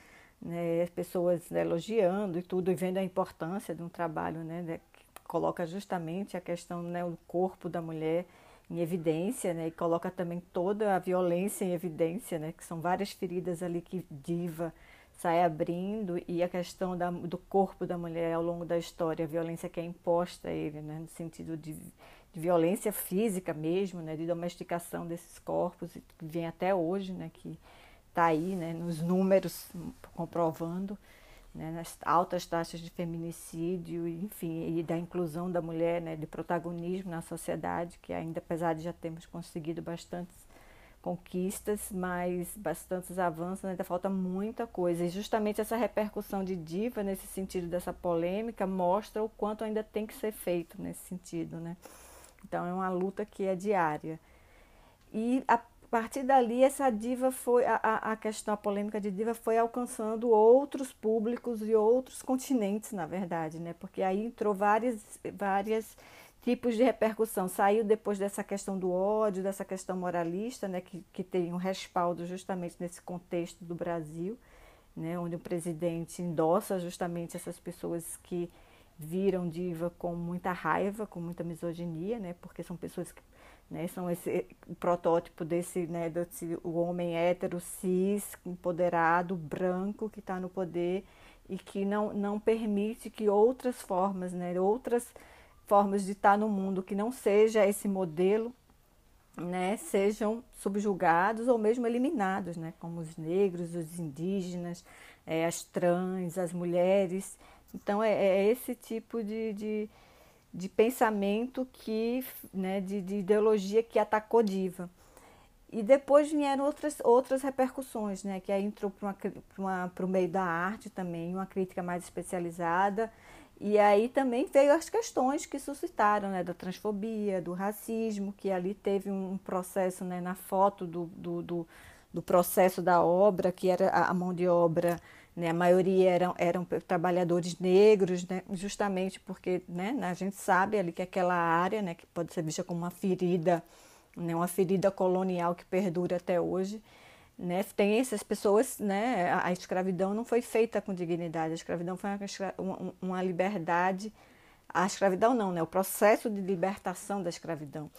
né, as pessoas elogiando e tudo, e vendo a importância de um trabalho né, né, que coloca justamente a questão né, do corpo da mulher em evidência, né, e coloca também toda a violência em evidência, né, que são várias feridas ali que Diva sai abrindo, e a questão da, do corpo da mulher ao longo da história, a violência que é imposta a ele, né, no sentido de de violência física mesmo, né, de domesticação desses corpos, que vem até hoje, né, que está aí né, nos números comprovando né, nas altas taxas de feminicídio, enfim, e da inclusão da mulher, né, de protagonismo na sociedade, que ainda, apesar de já termos conseguido bastantes conquistas, mas bastantes avanços, ainda falta muita coisa. E justamente essa repercussão de diva, nesse sentido dessa polêmica, mostra o quanto ainda tem que ser feito nesse sentido, né? Então é uma luta que é diária. E a partir dali, essa diva foi, a, a questão, a polêmica de diva foi alcançando outros públicos e outros continentes, na verdade, né? Porque aí entrou várias, várias tipos de repercussão. Saiu depois dessa questão do ódio, dessa questão moralista, né, que, que tem um respaldo justamente nesse contexto do Brasil, né, onde o presidente endossa justamente essas pessoas que viram diva com muita raiva, com muita misoginia, né, porque são pessoas que né, são esse o protótipo desse, né, desse, o homem hétero, cis, empoderado, branco, que está no poder e que não, não permite que outras formas, né, outras formas de estar no mundo que não seja esse modelo, né, sejam subjugados ou mesmo eliminados, né, como os negros, os indígenas, é, as trans, as mulheres. Então é, é esse tipo de, de, de, pensamento que, né, de, de ideologia que atacou Diva. E depois vieram outras, outras repercussões, né? que aí entrou para o meio da arte também, uma crítica mais especializada, e aí também veio as questões que suscitaram, né, da transfobia, do racismo, que ali teve um processo né, na foto do, do, do, do processo da obra, que era a mão de obra, né, a maioria eram, eram trabalhadores negros, né, justamente porque né, a gente sabe ali que aquela área, né, que pode ser vista como uma ferida, né, uma ferida colonial que perdura até hoje, né? Tem essas pessoas, né? A escravidão não foi feita com dignidade, a escravidão foi uma, uma liberdade, a escravidão não, né? O processo de libertação da escravidão,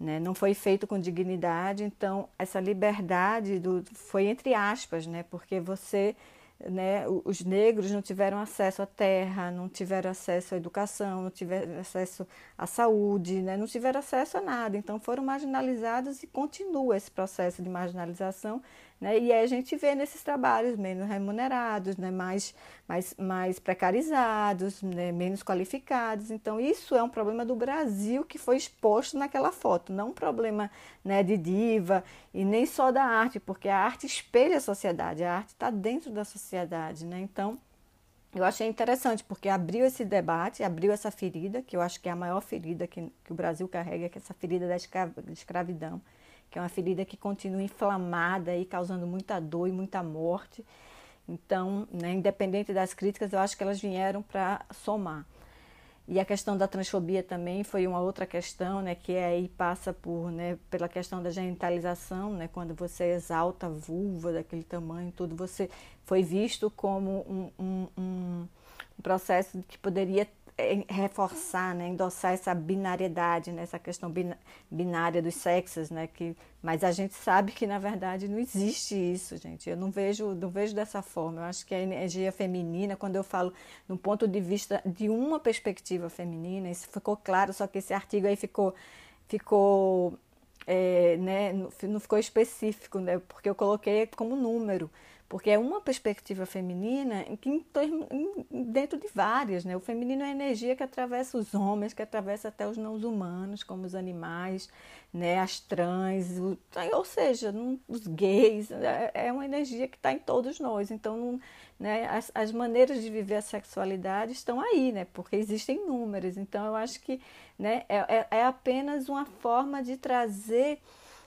né? Não foi feito com dignidade, então essa liberdade do, foi entre aspas, né? Porque você né, os negros não tiveram acesso à terra, não tiveram acesso à educação, não tiveram acesso à saúde, né, não tiveram acesso a nada. Então foram marginalizados e continua esse processo de marginalização né? E aí a gente vê nesses trabalhos menos remunerados, né? mais, mais, mais precarizados, né? menos qualificados. Então, isso é um problema do Brasil que foi exposto naquela foto, não um problema né, de diva e nem só da arte, porque a arte espelha a sociedade, a arte está dentro da sociedade. Né? Então, eu achei interessante, porque abriu esse debate, abriu essa ferida, que eu acho que é a maior ferida que, que o Brasil carrega, que é essa ferida da escravidão que é uma ferida que continua inflamada e causando muita dor e muita morte. Então, né, independente das críticas, eu acho que elas vieram para somar. E a questão da transfobia também foi uma outra questão, né, que aí passa por, né, pela questão da genitalização, né, quando você exalta a vulva daquele tamanho, tudo, você foi visto como um, um, um processo que poderia é, reforçar, né, endossar essa binariedade, né, essa questão binária dos sexos, né, que, mas a gente sabe que na verdade não existe isso, gente. Eu não vejo, não vejo dessa forma. Eu acho que a energia feminina, quando eu falo no ponto de vista de uma perspectiva feminina, isso ficou claro, só que esse artigo aí ficou, ficou, é, né, não ficou específico, né, porque eu coloquei como número porque é uma perspectiva feminina que dentro de várias, né? O feminino é a energia que atravessa os homens, que atravessa até os não humanos, como os animais, né? As trans, o, ou seja, não, os gays, é, é uma energia que está em todos nós. Então, não, né? As, as maneiras de viver a sexualidade estão aí, né? Porque existem números. Então, eu acho que, né? É, é, é apenas uma forma de trazer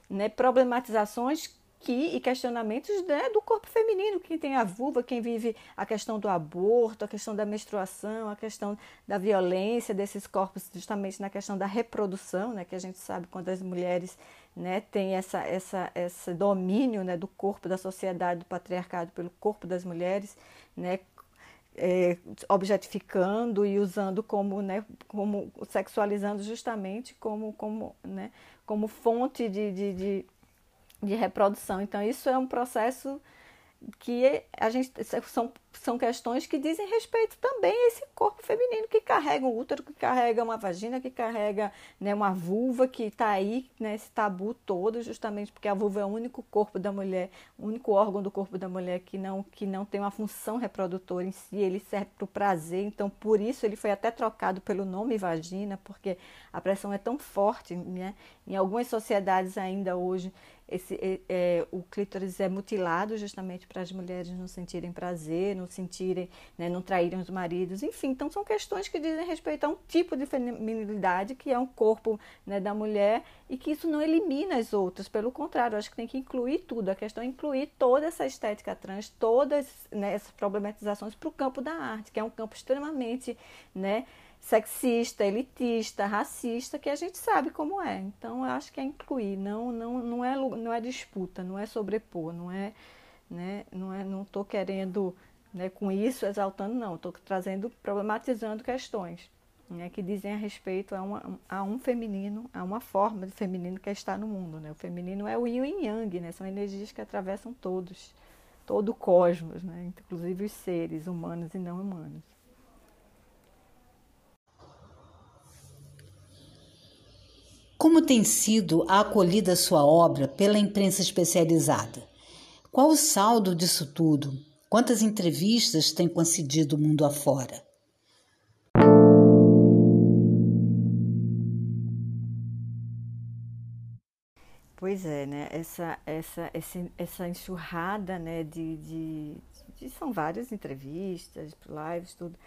né, problematizações que, e questionamentos né, do corpo feminino, quem tem a vulva, quem vive a questão do aborto, a questão da menstruação, a questão da violência desses corpos, justamente na questão da reprodução, né, que a gente sabe quando as mulheres né, têm essa, essa, esse domínio né, do corpo da sociedade, do patriarcado pelo corpo das mulheres, né, é, objetificando e usando como, né, como sexualizando justamente como, como, né, como fonte de, de, de de reprodução. Então, isso é um processo que a gente são são questões que dizem respeito também a esse corpo feminino que carrega um útero, que carrega uma vagina, que carrega né, uma vulva, que está aí, né, esse tabu todo, justamente porque a vulva é o único corpo da mulher, o único órgão do corpo da mulher que não, que não tem uma função reprodutora em si, ele serve para o prazer, então por isso ele foi até trocado pelo nome vagina, porque a pressão é tão forte, né? Em algumas sociedades ainda hoje esse, é, é, o clítoris é mutilado justamente para as mulheres não sentirem prazer, não sentirem, né, não traírem os maridos, enfim. Então são questões que dizem respeito a um tipo de feminilidade que é um corpo né, da mulher e que isso não elimina as outras. Pelo contrário, acho que tem que incluir tudo. A questão é incluir toda essa estética trans, todas né, essas problematizações para o campo da arte, que é um campo extremamente, né? Sexista, elitista, racista, que a gente sabe como é. Então, eu acho que é incluir, não, não, não, é, não é disputa, não é sobrepor, não é, né, não é, não estou querendo, né, com isso exaltando, não, estou trazendo, problematizando questões, né, que dizem a respeito a, uma, a um feminino, a uma forma de feminino que está no mundo, né. O feminino é o yin e yang, né, são energias que atravessam todos, todo o cosmos, né, inclusive os seres humanos e não humanos. Como tem sido a acolhida sua obra pela imprensa especializada? Qual o saldo disso tudo? Quantas entrevistas tem concedido mundo afora? Pois é, né? Essa, essa, essa, essa enxurrada né? de, de, de São várias entrevistas, lives, tudo.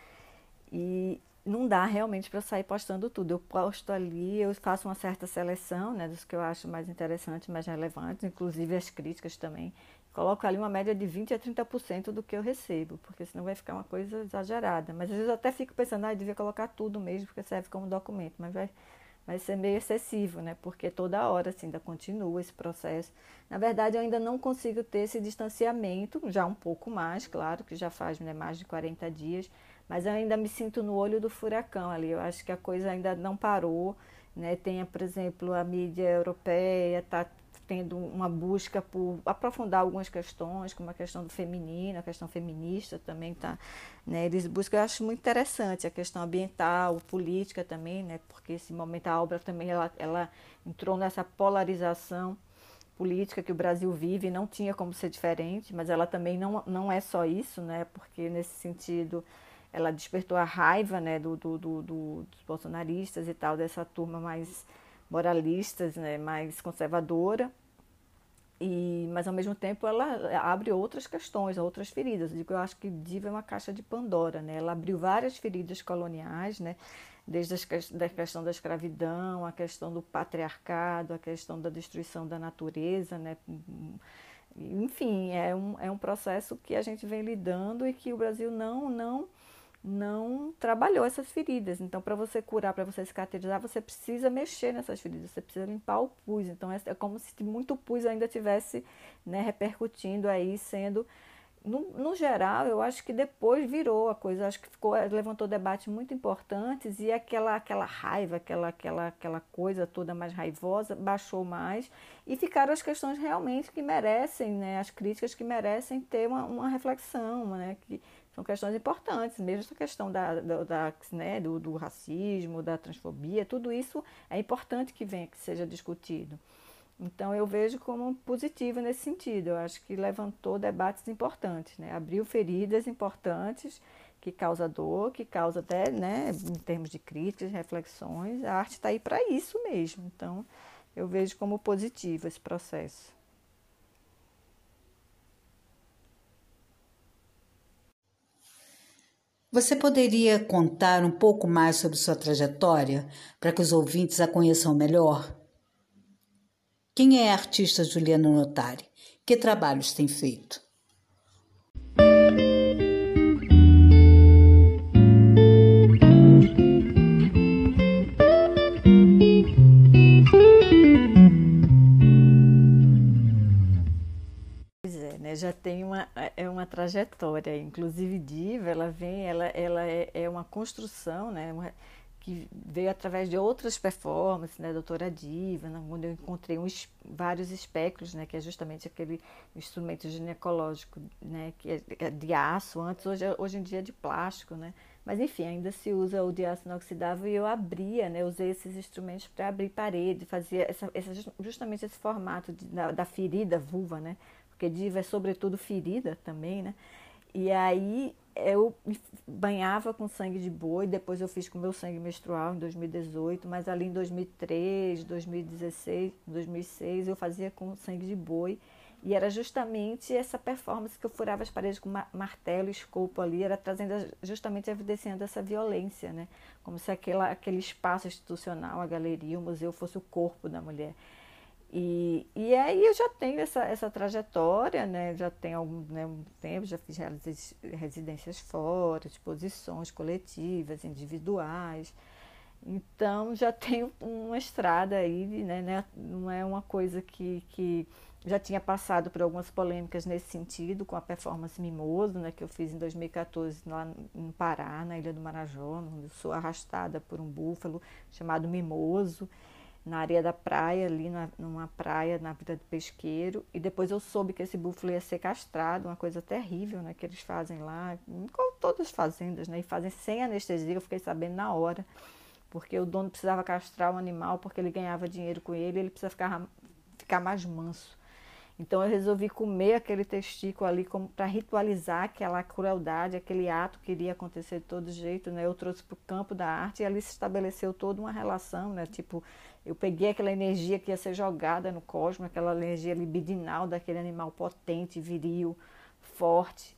E não dá realmente para eu sair postando tudo. Eu posto ali, eu faço uma certa seleção né, dos que eu acho mais interessantes, mais relevantes, inclusive as críticas também. Coloco ali uma média de 20% a 30% do que eu recebo, porque senão vai ficar uma coisa exagerada. Mas às vezes eu até fico pensando, ah, devia colocar tudo mesmo, porque serve como documento, mas vai, vai ser meio excessivo, né? Porque toda hora assim, ainda continua esse processo. Na verdade, eu ainda não consigo ter esse distanciamento, já um pouco mais, claro, que já faz né, mais de 40 dias, mas eu ainda me sinto no olho do furacão ali. Eu acho que a coisa ainda não parou. Né? Tem, por exemplo, a mídia europeia está tendo uma busca por aprofundar algumas questões, como a questão do feminino, a questão feminista também está, né? Eles buscam, eu acho muito interessante a questão ambiental, política também, né? Porque esse momento a obra também ela, ela entrou nessa polarização política que o Brasil vive, não tinha como ser diferente, mas ela também não, não é só isso, né? Porque nesse sentido ela despertou a raiva né, do, do, do, dos bolsonaristas e tal, dessa turma mais moralistas, né, mais conservadora. E, mas ao mesmo tempo ela abre outras questões, outras feridas. Eu, digo, eu acho que Diva é uma caixa de Pandora, né? Ela abriu várias feridas coloniais, né? Desde a questão da escravidão, a questão do patriarcado, a questão da destruição da natureza, né? Enfim, é um, é um processo que a gente vem lidando e que o Brasil não, não não trabalhou essas feridas. Então, para você curar, para você cicatrizar, você precisa mexer nessas feridas, você precisa limpar o pus. Então, é, é como se muito pus ainda tivesse né, repercutindo aí, sendo. No, no, geral, eu acho que depois virou a coisa, acho que ficou, levantou debates muito importantes e aquela, aquela raiva, aquela, aquela, aquela coisa toda mais raivosa baixou mais e ficaram as questões realmente que merecem, né, as críticas que merecem ter uma, uma reflexão, né, que, são questões importantes, mesmo essa questão da, da, da né, do, do, racismo, da transfobia, tudo isso é importante que venha, que seja discutido. Então eu vejo como positivo nesse sentido. Eu acho que levantou debates importantes, né? abriu feridas importantes que causa dor, que causa até, né, em termos de críticas, reflexões. A arte está aí para isso mesmo. Então eu vejo como positivo esse processo. Você poderia contar um pouco mais sobre sua trajetória para que os ouvintes a conheçam melhor? Quem é a artista Juliana Notari? Que trabalhos tem feito? Já tem uma, é uma trajetória. Inclusive, Diva, ela vem, ela, ela é, é uma construção, né? que veio através de outras performances, né, doutora Diva, né, onde eu encontrei uns, vários espectros, né, que é justamente aquele instrumento ginecológico, né, que é, é de aço, antes, hoje, hoje em dia é de plástico, né, mas enfim, ainda se usa o de aço inoxidável e eu abria, né, usei esses instrumentos para abrir parede, fazia essa, essa, justamente esse formato de, da, da ferida vulva, né, porque diva é sobretudo ferida também, né, e aí eu banhava com sangue de boi, depois eu fiz com meu sangue menstrual em 2018, mas ali em 2003, 2016, 2006 eu fazia com sangue de boi. E era justamente essa performance que eu furava as paredes com martelo, escopo ali, era trazendo justamente evidenciando essa violência, né? Como se aquela, aquele espaço institucional, a galeria, o museu fosse o corpo da mulher. E, e aí eu já tenho essa, essa trajetória, né? já tenho algum né, um tempo, já fiz residências fora, exposições coletivas, individuais. Então já tenho uma estrada aí, né, né? não é uma coisa que, que já tinha passado por algumas polêmicas nesse sentido, com a performance Mimoso, né, que eu fiz em 2014 lá no Pará, na Ilha do Marajó, onde eu sou arrastada por um búfalo chamado Mimoso na areia da praia, ali na, numa praia na Vila do Pesqueiro. E depois eu soube que esse búfalo ia ser castrado, uma coisa terrível, né? Que eles fazem lá, como todas as fazendas, né? E fazem sem anestesia, eu fiquei sabendo na hora. Porque o dono precisava castrar o animal porque ele ganhava dinheiro com ele, ele precisa ficar, ficar mais manso. Então eu resolvi comer aquele testículo ali para ritualizar aquela crueldade, aquele ato que iria acontecer de todo jeito, né? Eu trouxe para o campo da arte e ali se estabeleceu toda uma relação, né? Tipo, eu peguei aquela energia que ia ser jogada no cosmos, aquela energia libidinal daquele animal potente, viril, forte,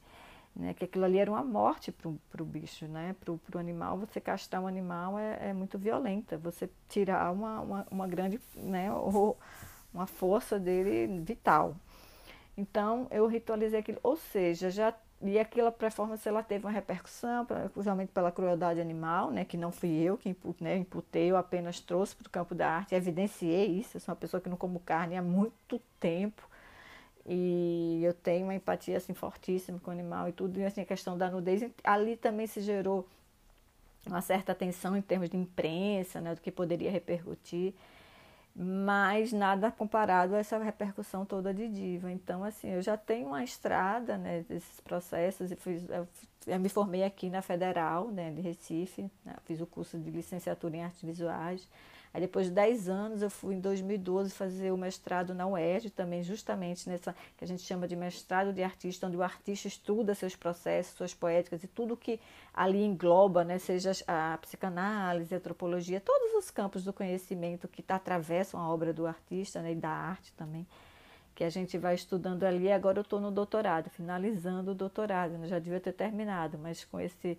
né? Que aquilo ali era uma morte para o bicho, né? Para o animal, você castrar um animal é, é muito violenta, você tirar uma, uma, uma grande, né? Ou, uma força dele vital. Então, eu ritualizei aquilo, ou seja, já e aquela performance ela teve uma repercussão, principalmente pela crueldade animal, né, que não fui eu que né, imputei, eu apenas trouxe para o campo da arte, evidenciei isso. Eu sou uma pessoa que não como carne há muito tempo e eu tenho uma empatia assim fortíssima com o animal e tudo. E assim, a questão da nudez, ali também se gerou uma certa atenção em termos de imprensa, né, do que poderia repercutir mas nada comparado a essa repercussão toda de diva. Então, assim, eu já tenho uma estrada né, desses processos e fiz, eu, eu me formei aqui na Federal né, de Recife, né, fiz o curso de licenciatura em artes visuais. Aí depois de 10 anos eu fui em 2012 fazer o mestrado na UERJ, também justamente nessa que a gente chama de mestrado de artista, onde o artista estuda seus processos, suas poéticas e tudo que ali engloba, né, seja a psicanálise, a antropologia, todos os campos do conhecimento que atravessam a obra do artista né, e da arte também que a gente vai estudando ali. Agora eu estou no doutorado, finalizando o doutorado. Né, já devia ter terminado, mas com esse,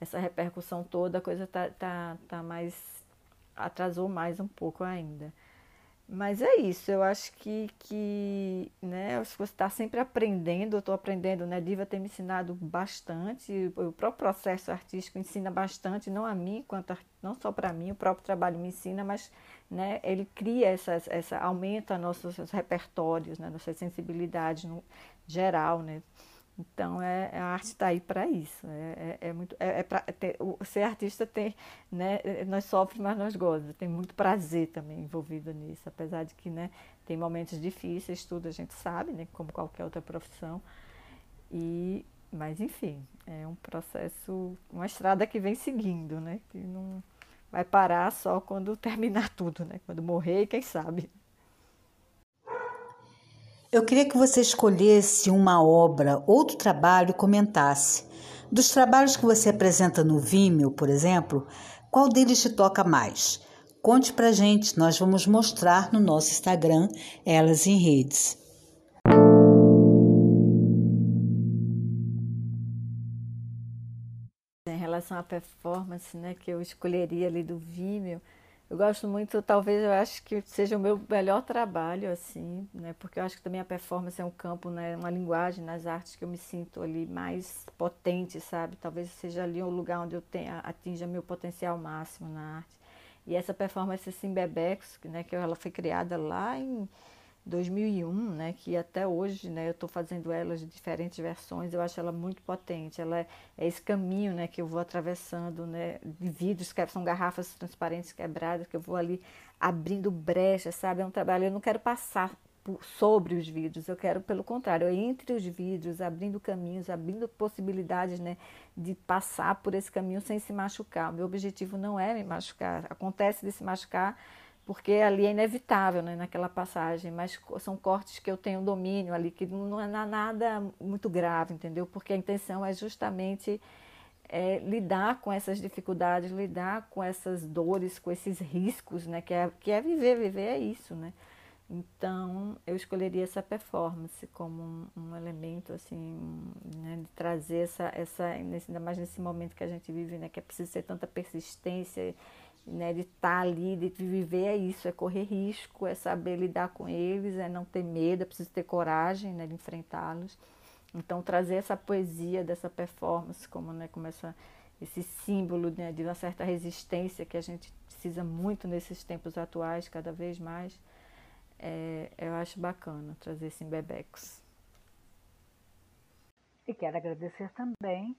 essa repercussão toda, a coisa tá, tá, tá mais atrasou mais um pouco ainda. Mas é isso, eu acho que, que né, acho que você está sempre aprendendo, eu estou aprendendo, né? Diva tem me ensinado bastante, o próprio processo artístico ensina bastante, não a mim, quanto não só para mim, o próprio trabalho me ensina, mas né, ele cria essa, essa aumenta nossos repertórios, né, nossa sensibilidade no geral, né? Então, é, a arte está aí para isso. É, é, é muito, é, é pra, ter, o, ser artista tem, né, nós sofremos, mas nós gostamos. Tem muito prazer também envolvido nisso, apesar de que né, tem momentos difíceis, tudo a gente sabe, né, como qualquer outra profissão. E, mas, enfim, é um processo, uma estrada que vem seguindo, né, que não vai parar só quando terminar tudo, né, quando morrer, quem sabe. Eu queria que você escolhesse uma obra, outro trabalho e comentasse. Dos trabalhos que você apresenta no Vimeo, por exemplo, qual deles te toca mais? Conte pra gente, nós vamos mostrar no nosso Instagram, Elas em Redes. Em relação à performance, né, que eu escolheria ali do Vimeo, eu gosto muito, talvez eu acho que seja o meu melhor trabalho, assim, né? Porque eu acho que também a performance é um campo, né? Uma linguagem nas artes que eu me sinto ali mais potente, sabe? Talvez seja ali um lugar onde eu tenha, atinja meu potencial máximo na arte. E essa performance assim, Bebecos, né? Que ela foi criada lá em 2001, né, que até hoje, né, eu estou fazendo elas de diferentes versões, eu acho ela muito potente. Ela é, é, esse caminho, né, que eu vou atravessando, né, de vidros que são garrafas transparentes quebradas, que eu vou ali abrindo brechas, sabe? É um trabalho. Eu não quero passar por, sobre os vidros, eu quero, pelo contrário, entre os vidros, abrindo caminhos, abrindo possibilidades, né, de passar por esse caminho sem se machucar. O meu objetivo não é me machucar. Acontece de se machucar porque ali é inevitável, né, naquela passagem, mas são cortes que eu tenho domínio ali, que não é nada muito grave, entendeu? Porque a intenção é justamente é, lidar com essas dificuldades, lidar com essas dores, com esses riscos, né, que é, que é viver, viver é isso, né? Então, eu escolheria essa performance como um, um elemento, assim, né, de trazer essa, essa nesse, ainda mais nesse momento que a gente vive, né, que é preciso ter tanta persistência né, de estar tá ali, de viver é isso, é correr risco, é saber lidar com eles, é não ter medo, é preciso ter coragem né, de enfrentá-los. Então trazer essa poesia dessa performance como, né, como essa, esse símbolo né, de uma certa resistência que a gente precisa muito nesses tempos atuais, cada vez mais, é, eu acho bacana trazer esse embebecos. E quero agradecer também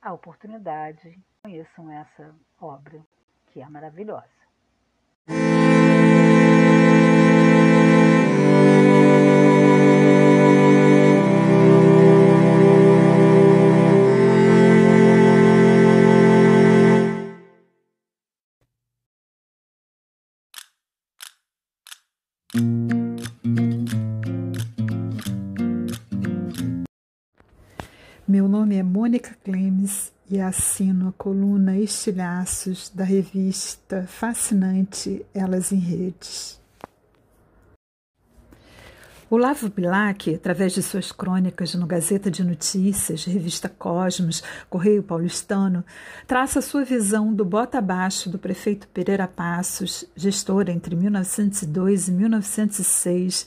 a oportunidade. Conheçam essa obra que é maravilhosa. Meu nome é Mônica Clemes e assino a coluna Estilhaços da revista fascinante Elas em Redes. Olavo Bilac, através de suas crônicas no Gazeta de Notícias, Revista Cosmos, Correio Paulistano, traça sua visão do bota abaixo do prefeito Pereira Passos, gestor entre 1902 e 1906,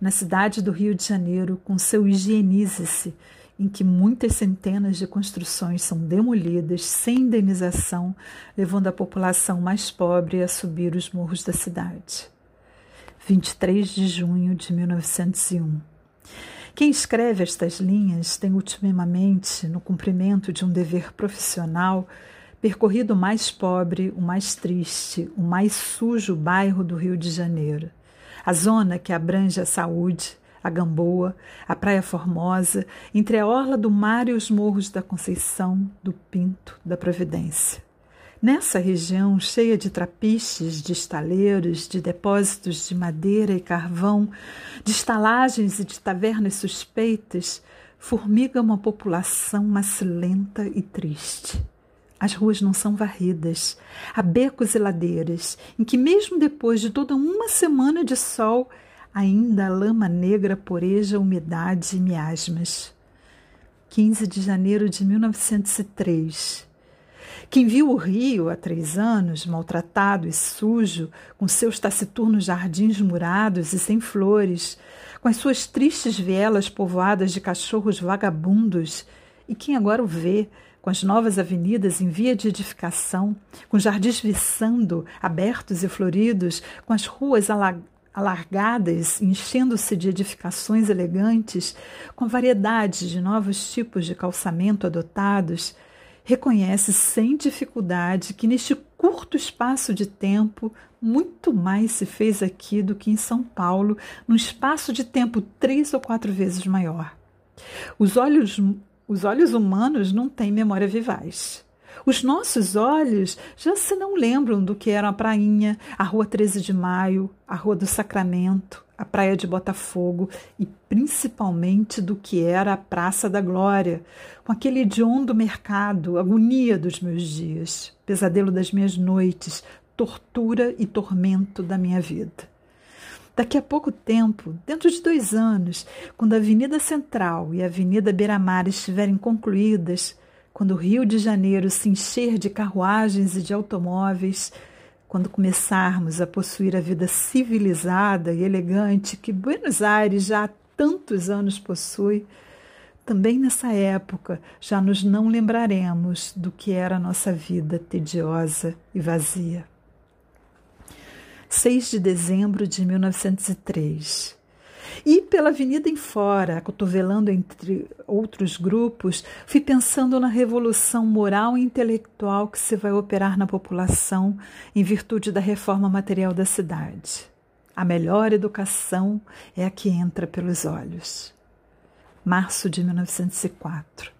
na cidade do Rio de Janeiro, com seu Higienize-se, em que muitas centenas de construções são demolidas sem indenização, levando a população mais pobre a subir os morros da cidade. 23 de junho de 1901. Quem escreve estas linhas tem ultimamente, no cumprimento de um dever profissional, percorrido o mais pobre, o mais triste, o mais sujo bairro do Rio de Janeiro, a zona que abrange a saúde, a Gamboa, a Praia Formosa, entre a orla do mar e os morros da Conceição, do Pinto, da Providência. Nessa região cheia de trapiches, de estaleiros, de depósitos de madeira e carvão, de estalagens e de tavernas suspeitas, formiga uma população macilenta e triste. As ruas não são varridas, há becos e ladeiras, em que, mesmo depois de toda uma semana de sol, ainda a lama negra poreja umidade e miasmas. 15 de janeiro de 1903. Quem viu o rio há três anos, maltratado e sujo, com seus taciturnos jardins murados e sem flores, com as suas tristes vielas povoadas de cachorros vagabundos, e quem agora o vê, com as novas avenidas em via de edificação, com jardins viçando, abertos e floridos, com as ruas alargadas, enchendo-se de edificações elegantes, com variedade de novos tipos de calçamento adotados, reconhece sem dificuldade que neste curto espaço de tempo muito mais se fez aqui do que em São Paulo, num espaço de tempo três ou quatro vezes maior. Os olhos, os olhos humanos não têm memória vivaz. Os nossos olhos já se não lembram do que era a prainha, a Rua 13 de Maio, a Rua do Sacramento, a Praia de Botafogo e principalmente do que era a Praça da Glória, com aquele hediondo mercado, agonia dos meus dias, pesadelo das minhas noites, tortura e tormento da minha vida. Daqui a pouco tempo, dentro de dois anos, quando a Avenida Central e a Avenida Beira-Mar estiverem concluídas, quando o Rio de Janeiro se encher de carruagens e de automóveis, quando começarmos a possuir a vida civilizada e elegante que Buenos Aires já há tantos anos possui, também nessa época já nos não lembraremos do que era a nossa vida tediosa e vazia. 6 de dezembro de 1903. E pela avenida em fora, cotovelando entre outros grupos, fui pensando na revolução moral e intelectual que se vai operar na população em virtude da reforma material da cidade. A melhor educação é a que entra pelos olhos. Março de 1904.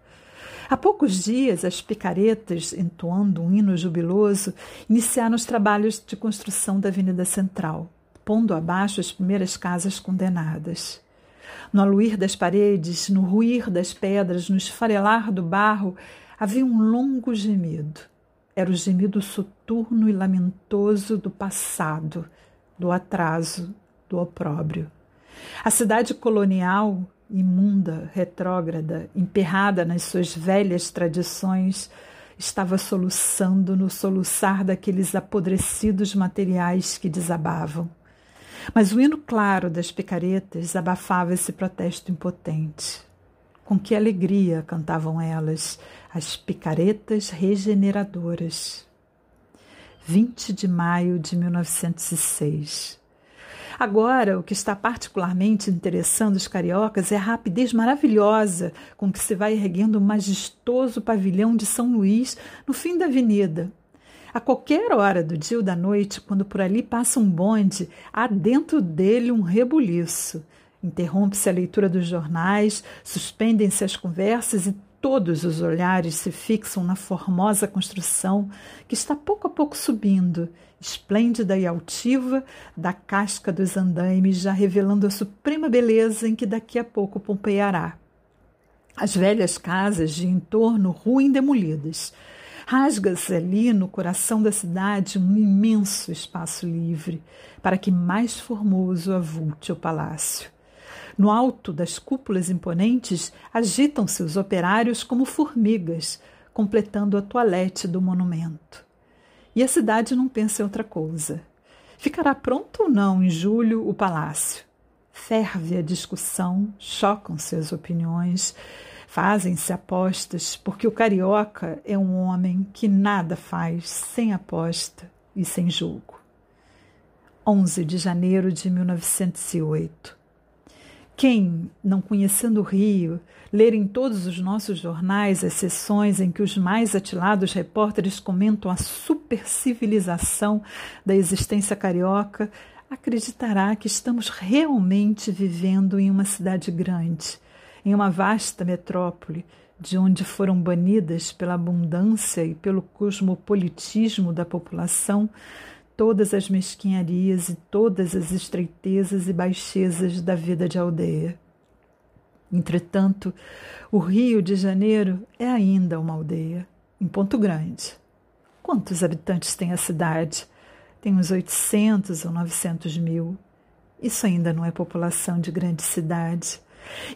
Há poucos dias, as picaretas, entoando um hino jubiloso, iniciaram os trabalhos de construção da Avenida Central pondo abaixo as primeiras casas condenadas. No aluir das paredes, no ruir das pedras, no esfarelar do barro, havia um longo gemido. Era o gemido soturno e lamentoso do passado, do atraso, do opróbrio. A cidade colonial, imunda, retrógrada, emperrada nas suas velhas tradições, estava soluçando no soluçar daqueles apodrecidos materiais que desabavam. Mas o hino claro das picaretas abafava esse protesto impotente. Com que alegria cantavam elas, as picaretas regeneradoras. 20 de maio de 1906. Agora, o que está particularmente interessando os cariocas é a rapidez maravilhosa com que se vai erguendo o majestoso pavilhão de São Luís no fim da avenida, a qualquer hora do dia ou da noite, quando por ali passa um bonde, há dentro dele um rebuliço. Interrompe-se a leitura dos jornais, suspendem-se as conversas e todos os olhares se fixam na formosa construção que está pouco a pouco subindo, esplêndida e altiva, da casca dos andaimes, já revelando a suprema beleza em que daqui a pouco pompeará. As velhas casas de entorno ruem demolidas Rasga-se ali no coração da cidade um imenso espaço livre, para que mais formoso avulte o palácio. No alto das cúpulas imponentes agitam-se os operários como formigas, completando a toilette do monumento. E a cidade não pensa em outra coisa. Ficará pronto ou não em julho o palácio? Ferve a discussão, chocam-se as opiniões, Fazem-se apostas, porque o carioca é um homem que nada faz sem aposta e sem jogo. 11 de janeiro de 1908. Quem, não conhecendo o Rio, ler em todos os nossos jornais as sessões em que os mais atilados repórteres comentam a supercivilização da existência carioca, acreditará que estamos realmente vivendo em uma cidade grande em uma vasta metrópole, de onde foram banidas pela abundância e pelo cosmopolitismo da população todas as mesquinharias e todas as estreitezas e baixezas da vida de aldeia. Entretanto, o Rio de Janeiro é ainda uma aldeia, em Ponto Grande. Quantos habitantes tem a cidade? Tem uns 800 ou 900 mil. Isso ainda não é população de grande cidade.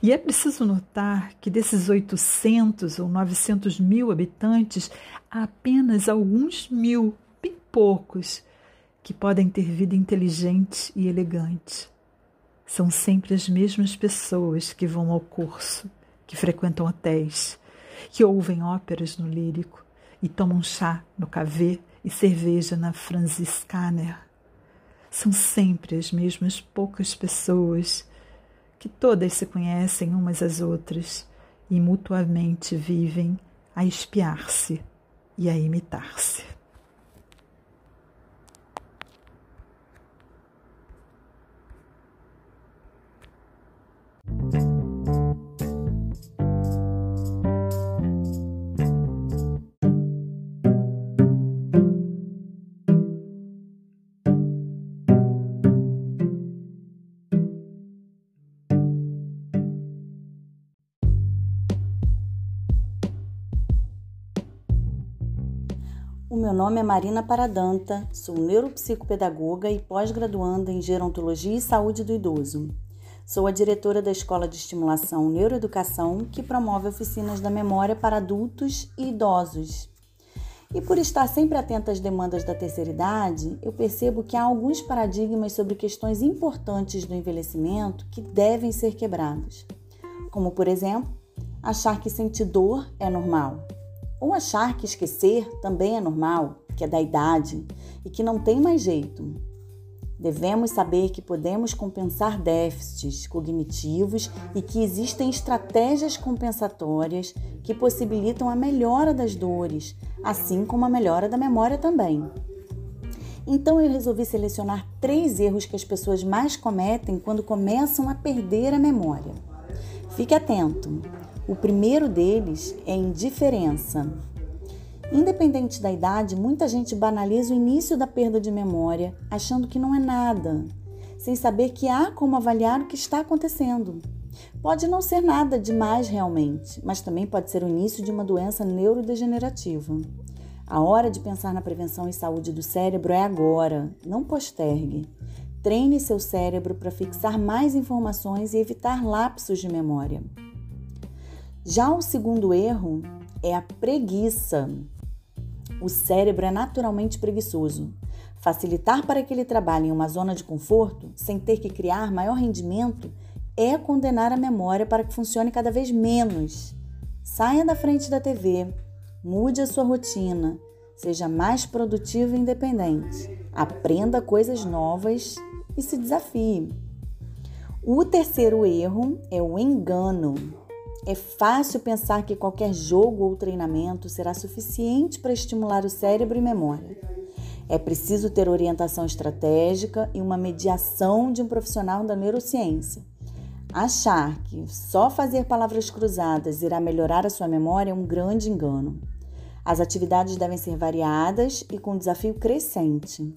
E é preciso notar que desses 800 ou 900 mil habitantes, há apenas alguns mil, bem poucos, que podem ter vida inteligente e elegante. São sempre as mesmas pessoas que vão ao curso, que frequentam hotéis, que ouvem óperas no lírico e tomam chá no café e cerveja na Franziskaner. São sempre as mesmas poucas pessoas que todas se conhecem umas às outras e mutuamente vivem a espiar-se e a imitar-se. Meu nome é Marina Paradanta, sou neuropsicopedagoga e pós-graduanda em Gerontologia e Saúde do Idoso. Sou a diretora da Escola de Estimulação Neuroeducação, que promove oficinas da memória para adultos e idosos. E por estar sempre atenta às demandas da terceira idade, eu percebo que há alguns paradigmas sobre questões importantes do envelhecimento que devem ser quebrados. Como, por exemplo, achar que sentir dor é normal ou achar que esquecer também é normal, que é da idade e que não tem mais jeito. Devemos saber que podemos compensar déficits cognitivos e que existem estratégias compensatórias que possibilitam a melhora das dores, assim como a melhora da memória também. Então eu resolvi selecionar três erros que as pessoas mais cometem quando começam a perder a memória. Fique atento. O primeiro deles é indiferença. Independente da idade, muita gente banaliza o início da perda de memória, achando que não é nada, sem saber que há como avaliar o que está acontecendo. Pode não ser nada demais realmente, mas também pode ser o início de uma doença neurodegenerativa. A hora de pensar na prevenção e saúde do cérebro é agora, não postergue. Treine seu cérebro para fixar mais informações e evitar lapsos de memória. Já o segundo erro é a preguiça. O cérebro é naturalmente preguiçoso. Facilitar para que ele trabalhe em uma zona de conforto, sem ter que criar maior rendimento, é condenar a memória para que funcione cada vez menos. Saia da frente da TV, mude a sua rotina, seja mais produtivo e independente, aprenda coisas novas e se desafie. O terceiro erro é o engano. É fácil pensar que qualquer jogo ou treinamento será suficiente para estimular o cérebro e memória. É preciso ter orientação estratégica e uma mediação de um profissional da neurociência. Achar que só fazer palavras cruzadas irá melhorar a sua memória é um grande engano. As atividades devem ser variadas e com desafio crescente.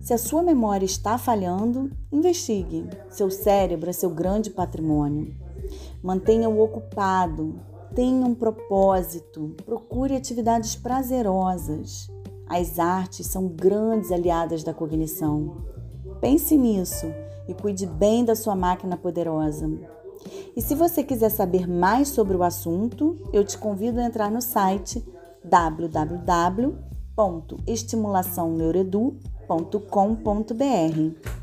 Se a sua memória está falhando, investigue. Seu cérebro é seu grande patrimônio. Mantenha-o ocupado, tenha um propósito, procure atividades prazerosas. As artes são grandes aliadas da cognição. Pense nisso e cuide bem da sua máquina poderosa. E se você quiser saber mais sobre o assunto, eu te convido a entrar no site www.estimulaçãoneuroedu.com.br.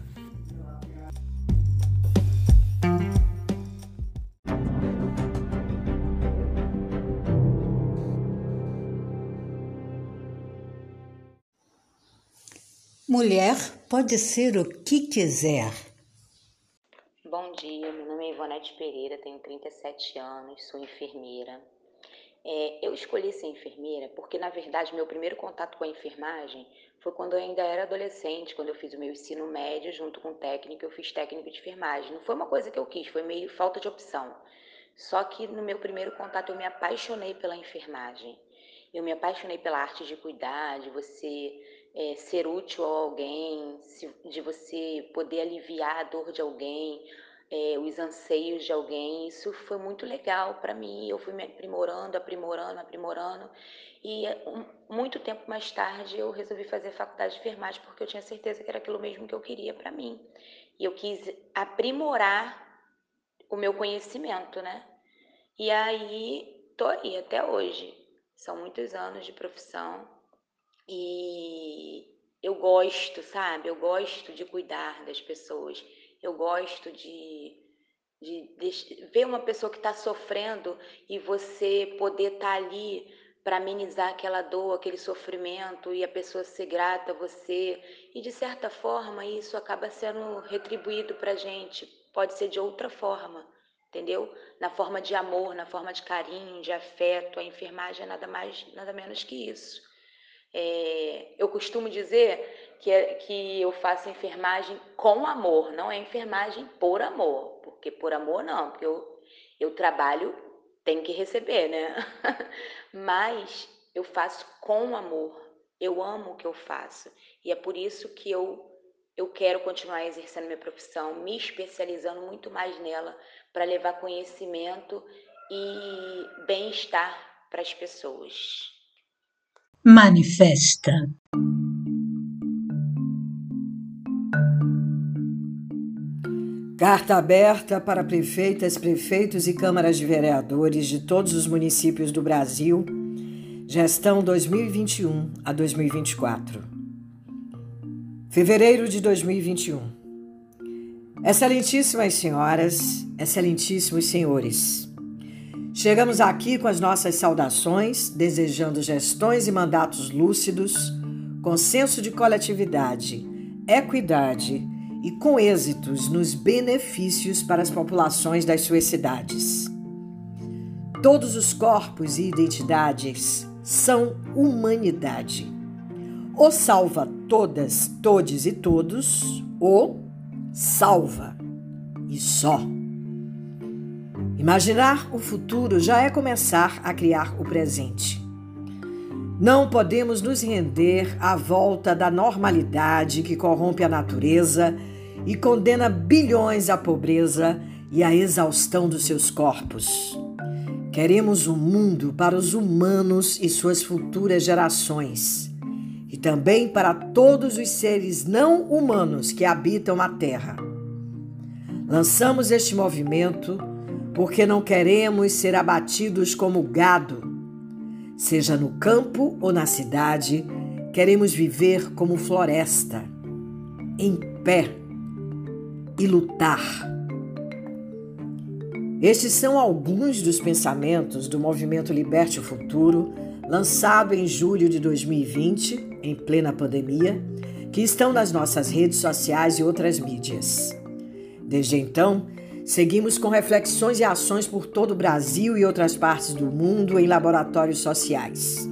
Mulher pode ser o que quiser. Bom dia, meu nome é Ivonete Pereira, tenho 37 anos, sou enfermeira. É, eu escolhi ser enfermeira porque, na verdade, meu primeiro contato com a enfermagem foi quando eu ainda era adolescente, quando eu fiz o meu ensino médio junto com técnico, eu fiz técnico de enfermagem. Não foi uma coisa que eu quis, foi meio falta de opção. Só que no meu primeiro contato eu me apaixonei pela enfermagem. Eu me apaixonei pela arte de cuidar, de você é, ser útil a alguém, de você poder aliviar a dor de alguém, é, os anseios de alguém. Isso foi muito legal para mim. Eu fui me aprimorando, aprimorando, aprimorando. E um, muito tempo mais tarde eu resolvi fazer faculdade de enfermagem porque eu tinha certeza que era aquilo mesmo que eu queria para mim. E eu quis aprimorar o meu conhecimento, né? E aí tô aí até hoje. São muitos anos de profissão e eu gosto, sabe? Eu gosto de cuidar das pessoas. Eu gosto de, de, de ver uma pessoa que está sofrendo e você poder estar tá ali para amenizar aquela dor, aquele sofrimento e a pessoa ser grata a você. E de certa forma isso acaba sendo retribuído para a gente. Pode ser de outra forma, entendeu? Na forma de amor, na forma de carinho, de afeto. A enfermagem é nada mais, nada menos que isso. É, eu costumo dizer que, é, que eu faço enfermagem com amor, não é enfermagem por amor, porque por amor não, porque eu, eu trabalho, tem que receber, né? Mas eu faço com amor, eu amo o que eu faço e é por isso que eu, eu quero continuar exercendo minha profissão, me especializando muito mais nela para levar conhecimento e bem-estar para as pessoas manifesta. Carta aberta para prefeitas, prefeitos e câmaras de vereadores de todos os municípios do Brasil, gestão 2021 a 2024. Fevereiro de 2021. Excelentíssimas senhoras, excelentíssimos senhores. Chegamos aqui com as nossas saudações, desejando gestões e mandatos lúcidos, consenso de coletividade, equidade e com êxitos nos benefícios para as populações das suas cidades. Todos os corpos e identidades são humanidade. O salva todas, todes e todos, o salva e só. Imaginar o futuro já é começar a criar o presente. Não podemos nos render à volta da normalidade que corrompe a natureza e condena bilhões à pobreza e à exaustão dos seus corpos. Queremos um mundo para os humanos e suas futuras gerações, e também para todos os seres não humanos que habitam a Terra. Lançamos este movimento porque não queremos ser abatidos como gado. Seja no campo ou na cidade, queremos viver como floresta, em pé e lutar. Estes são alguns dos pensamentos do movimento Liberte o Futuro, lançado em julho de 2020, em plena pandemia, que estão nas nossas redes sociais e outras mídias. Desde então, Seguimos com reflexões e ações por todo o Brasil e outras partes do mundo em laboratórios sociais.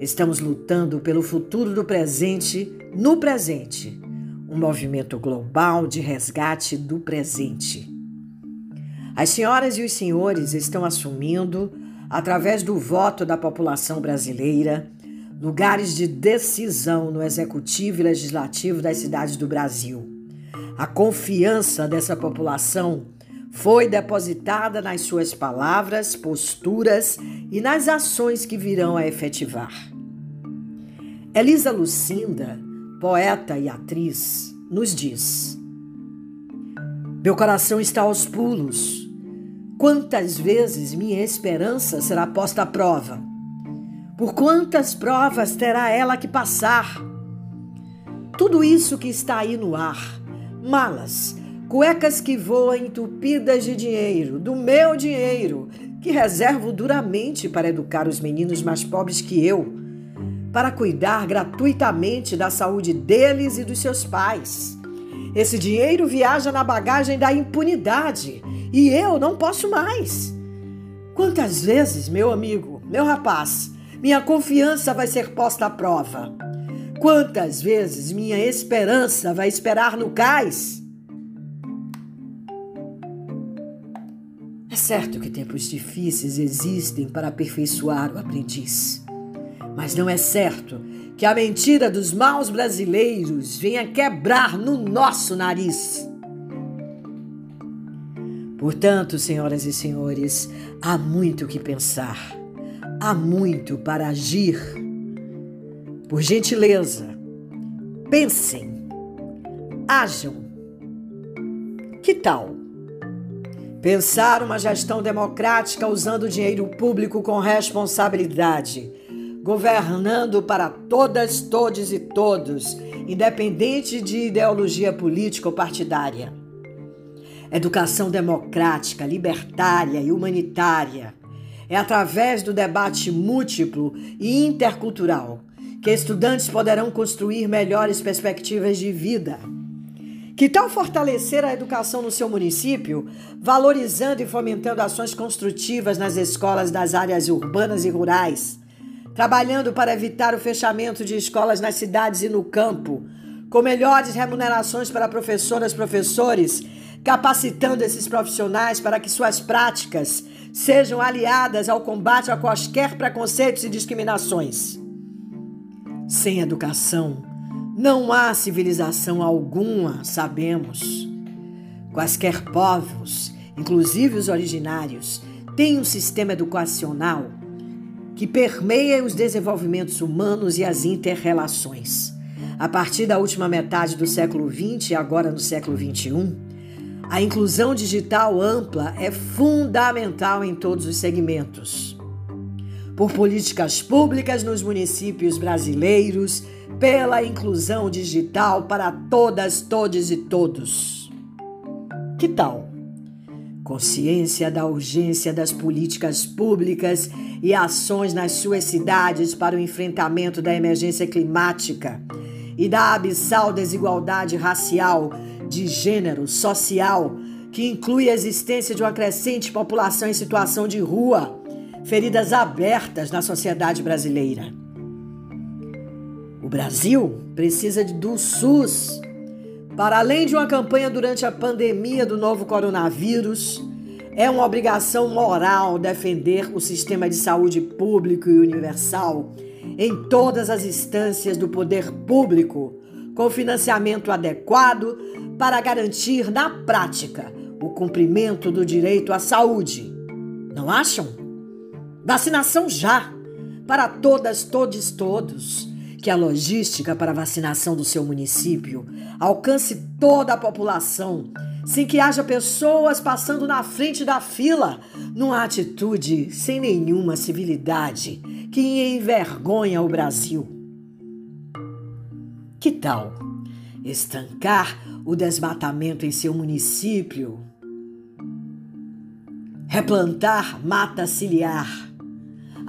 Estamos lutando pelo futuro do presente no presente, um movimento global de resgate do presente. As senhoras e os senhores estão assumindo, através do voto da população brasileira, lugares de decisão no executivo e legislativo das cidades do Brasil. A confiança dessa população foi depositada nas suas palavras, posturas e nas ações que virão a efetivar. Elisa Lucinda, poeta e atriz, nos diz: Meu coração está aos pulos. Quantas vezes minha esperança será posta à prova? Por quantas provas terá ela que passar? Tudo isso que está aí no ar malas, cuecas que voam entupidas de dinheiro, do meu dinheiro, que reservo duramente para educar os meninos mais pobres que eu, para cuidar gratuitamente da saúde deles e dos seus pais. Esse dinheiro viaja na bagagem da impunidade e eu não posso mais. Quantas vezes, meu amigo, meu rapaz, minha confiança vai ser posta à prova? Quantas vezes minha esperança vai esperar no cais? É certo que tempos difíceis existem para aperfeiçoar o aprendiz, mas não é certo que a mentira dos maus brasileiros venha quebrar no nosso nariz. Portanto, senhoras e senhores, há muito o que pensar, há muito para agir por gentileza, pensem, ajam. Que tal? Pensar uma gestão democrática usando o dinheiro público com responsabilidade, governando para todas, todos e todos, independente de ideologia política ou partidária. Educação democrática, libertária e humanitária. É através do debate múltiplo e intercultural que estudantes poderão construir melhores perspectivas de vida. Que tal fortalecer a educação no seu município, valorizando e fomentando ações construtivas nas escolas das áreas urbanas e rurais, trabalhando para evitar o fechamento de escolas nas cidades e no campo, com melhores remunerações para professoras, professores, capacitando esses profissionais para que suas práticas sejam aliadas ao combate a quaisquer preconceitos e discriminações. Sem educação, não há civilização alguma, sabemos. Quaisquer povos, inclusive os originários, têm um sistema educacional que permeia os desenvolvimentos humanos e as interrelações. A partir da última metade do século XX e agora no século XXI, a inclusão digital ampla é fundamental em todos os segmentos por políticas públicas nos municípios brasileiros, pela inclusão digital para todas, todos e todos. Que tal? Consciência da urgência das políticas públicas e ações nas suas cidades para o enfrentamento da emergência climática e da abissal desigualdade racial, de gênero, social, que inclui a existência de uma crescente população em situação de rua, feridas abertas na sociedade brasileira. O Brasil precisa do SUS para além de uma campanha durante a pandemia do novo coronavírus, é uma obrigação moral defender o sistema de saúde público e universal em todas as instâncias do poder público, com financiamento adequado para garantir na prática o cumprimento do direito à saúde. Não acham? Vacinação já, para todas, todos, todos que a logística para a vacinação do seu município alcance toda a população, sem que haja pessoas passando na frente da fila, numa atitude sem nenhuma civilidade que envergonha o Brasil. Que tal estancar o desmatamento em seu município? Replantar mata ciliar,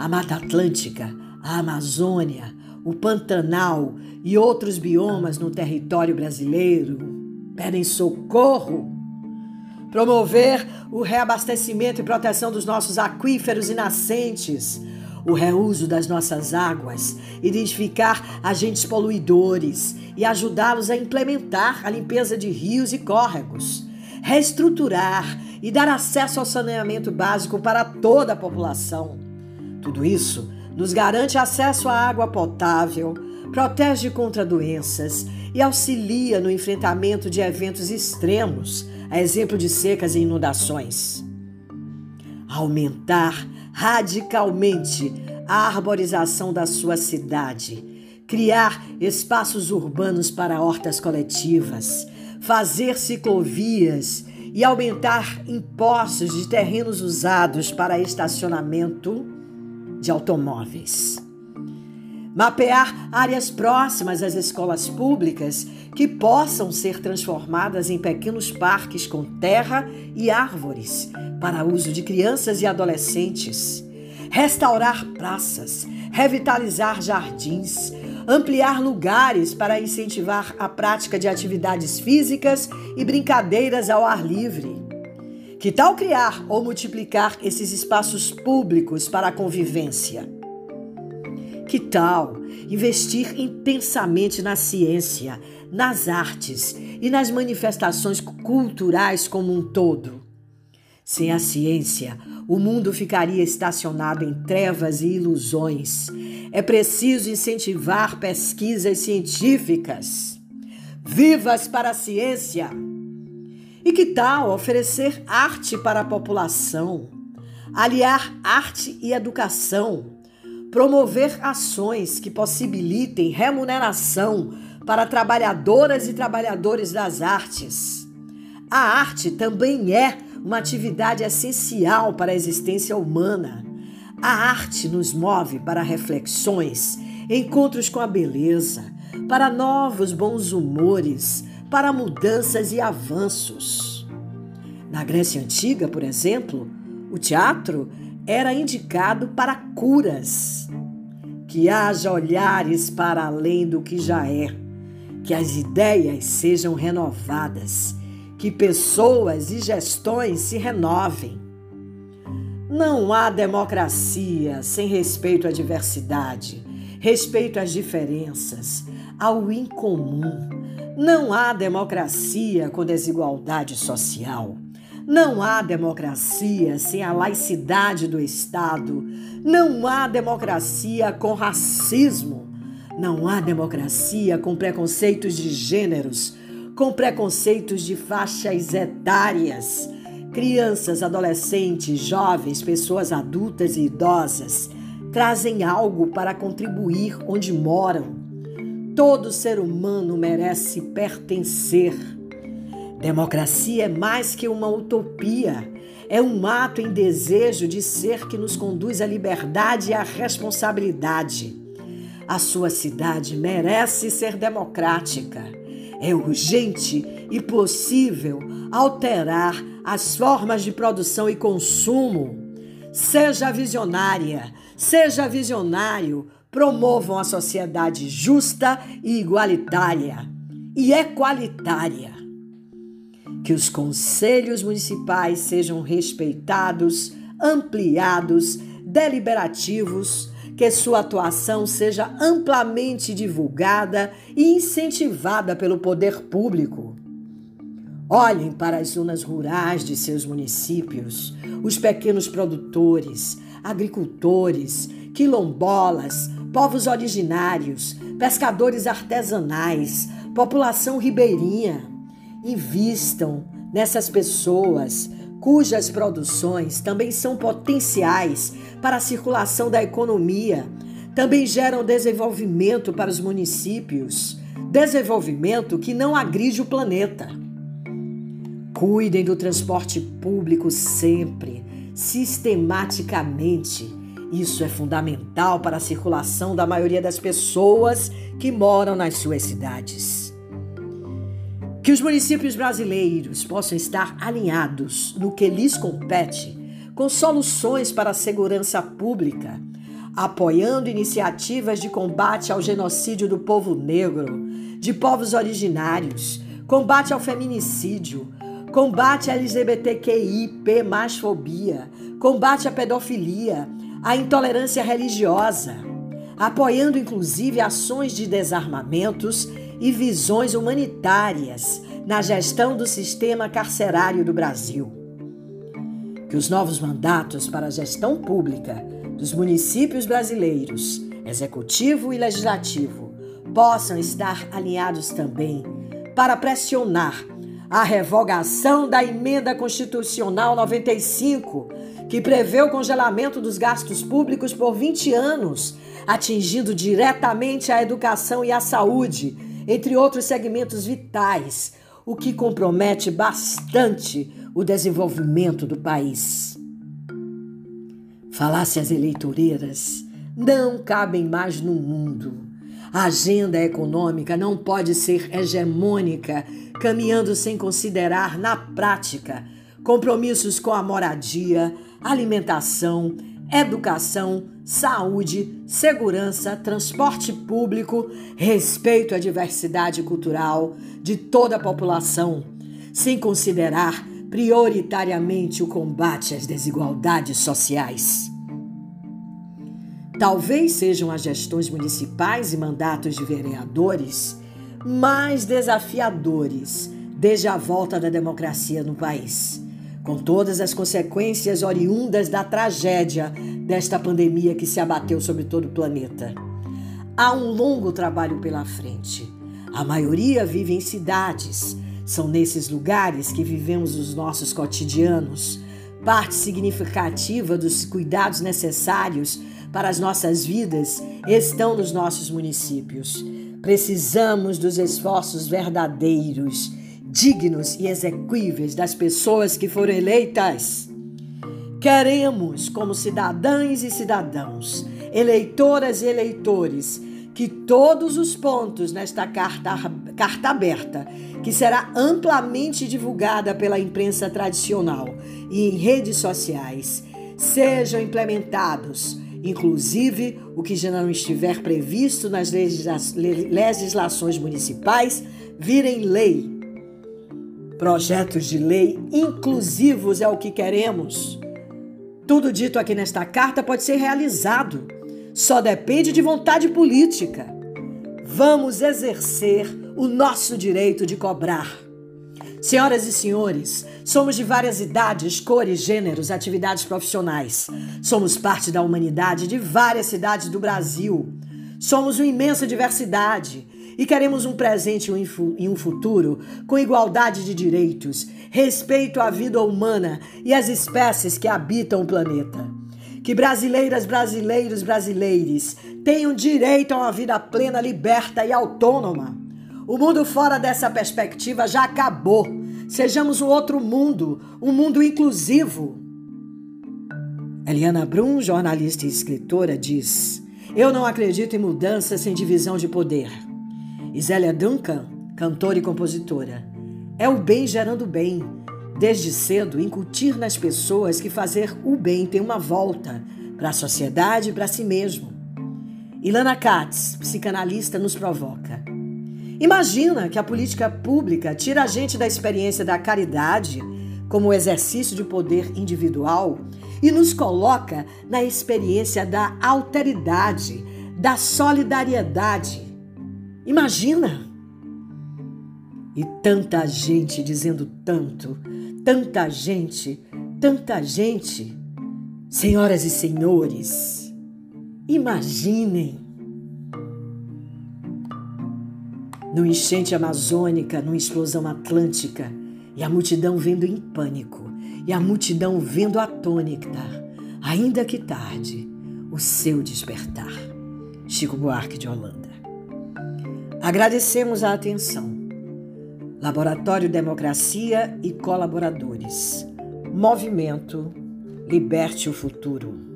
a Mata Atlântica, a Amazônia, o Pantanal e outros biomas no território brasileiro pedem socorro. Promover o reabastecimento e proteção dos nossos aquíferos e nascentes, o reuso das nossas águas, identificar agentes poluidores e ajudá-los a implementar a limpeza de rios e córregos, reestruturar e dar acesso ao saneamento básico para toda a população. Tudo isso nos garante acesso à água potável, protege contra doenças e auxilia no enfrentamento de eventos extremos, a exemplo de secas e inundações. Aumentar radicalmente a arborização da sua cidade, criar espaços urbanos para hortas coletivas, fazer ciclovias e aumentar impostos de terrenos usados para estacionamento de automóveis. Mapear áreas próximas às escolas públicas que possam ser transformadas em pequenos parques com terra e árvores para uso de crianças e adolescentes. Restaurar praças, revitalizar jardins, ampliar lugares para incentivar a prática de atividades físicas e brincadeiras ao ar livre que tal criar ou multiplicar esses espaços públicos para a convivência? Que tal investir intensamente na ciência, nas artes e nas manifestações culturais como um todo? Sem a ciência, o mundo ficaria estacionado em trevas e ilusões. É preciso incentivar pesquisas científicas. Vivas para a ciência! E que tal oferecer arte para a população, aliar arte e educação, promover ações que possibilitem remuneração para trabalhadoras e trabalhadores das artes? A arte também é uma atividade essencial para a existência humana. A arte nos move para reflexões, encontros com a beleza, para novos bons humores, para mudanças e avanços. Na Grécia Antiga, por exemplo, o teatro era indicado para curas. Que haja olhares para além do que já é, que as ideias sejam renovadas, que pessoas e gestões se renovem. Não há democracia sem respeito à diversidade, respeito às diferenças, ao incomum não há democracia com desigualdade social. Não há democracia sem a laicidade do Estado. Não há democracia com racismo. Não há democracia com preconceitos de gêneros, com preconceitos de faixas etárias. Crianças, adolescentes, jovens, pessoas adultas e idosas trazem algo para contribuir onde moram Todo ser humano merece pertencer. Democracia é mais que uma utopia, é um ato em desejo de ser que nos conduz à liberdade e à responsabilidade. A sua cidade merece ser democrática. É urgente e possível alterar as formas de produção e consumo. Seja visionária, seja visionário promovam a sociedade justa e igualitária e equalitária. Que os conselhos municipais sejam respeitados, ampliados, deliberativos, que sua atuação seja amplamente divulgada e incentivada pelo poder público. Olhem para as zonas rurais de seus municípios, os pequenos produtores, agricultores, quilombolas, povos originários, pescadores artesanais, população ribeirinha. Invistam nessas pessoas cujas produções também são potenciais para a circulação da economia, também geram desenvolvimento para os municípios, desenvolvimento que não agride o planeta. Cuidem do transporte público sempre, sistematicamente. Isso é fundamental para a circulação da maioria das pessoas que moram nas suas cidades. Que os municípios brasileiros possam estar alinhados no que lhes compete com soluções para a segurança pública, apoiando iniciativas de combate ao genocídio do povo negro, de povos originários, combate ao feminicídio, combate à LGBTQIP mais fobia, combate à pedofilia, à intolerância religiosa, apoiando inclusive ações de desarmamentos e visões humanitárias na gestão do sistema carcerário do Brasil. Que os novos mandatos para a gestão pública dos municípios brasileiros, executivo e legislativo, possam estar alinhados também para pressionar a revogação da emenda constitucional 95, que prevê o congelamento dos gastos públicos por 20 anos, atingindo diretamente a educação e a saúde entre outros segmentos vitais, o que compromete bastante o desenvolvimento do país. Falácias eleitoreiras não cabem mais no mundo. A agenda econômica não pode ser hegemônica, caminhando sem considerar, na prática, compromissos com a moradia, alimentação, educação, saúde, segurança, transporte público, respeito à diversidade cultural de toda a população, sem considerar prioritariamente o combate às desigualdades sociais. Talvez sejam as gestões municipais e mandatos de vereadores mais desafiadores desde a volta da democracia no país com todas as consequências oriundas da tragédia desta pandemia que se abateu sobre todo o planeta. Há um longo trabalho pela frente. A maioria vive em cidades. São nesses lugares que vivemos os nossos cotidianos. Parte significativa dos cuidados necessários para as nossas vidas estão nos nossos municípios. Precisamos dos esforços verdadeiros dignos e exequíveis das pessoas que foram eleitas. Queremos, como cidadãs e cidadãos, eleitoras e eleitores, que todos os pontos nesta carta, carta aberta, que será amplamente divulgada pela imprensa tradicional e em redes sociais, sejam implementados, inclusive o que já não estiver previsto nas legislações municipais, virem lei Projetos de lei inclusivos é o que queremos. Tudo dito aqui nesta carta pode ser realizado, só depende de vontade política. Vamos exercer o nosso direito de cobrar. Senhoras e senhores, somos de várias idades, cores, gêneros, atividades profissionais. Somos parte da humanidade de várias cidades do Brasil. Somos uma imensa diversidade e queremos um presente e um futuro com igualdade de direitos, respeito à vida humana e às espécies que habitam o planeta. Que brasileiras, brasileiros, brasileires tenham direito a uma vida plena, liberta e autônoma. O mundo fora dessa perspectiva já acabou. Sejamos um outro mundo, um mundo inclusivo. Eliana Brum, jornalista e escritora, diz: Eu não acredito em mudança sem divisão de poder. Isélia Duncan, cantora e compositora. É o bem gerando bem. Desde cedo, incutir nas pessoas que fazer o bem tem uma volta para a sociedade e para si mesmo. Ilana Katz, psicanalista, nos provoca. Imagina que a política pública tira a gente da experiência da caridade como exercício de poder individual e nos coloca na experiência da alteridade, da solidariedade. Imagina! E tanta gente dizendo tanto, tanta gente, tanta gente. Senhoras e senhores, imaginem no enchente amazônica, numa explosão atlântica, e a multidão vendo em pânico, e a multidão vendo atônita, ainda que tarde, o seu despertar. Chico Buarque de Holanda. Agradecemos a atenção. Laboratório Democracia e Colaboradores. Movimento Liberte o Futuro.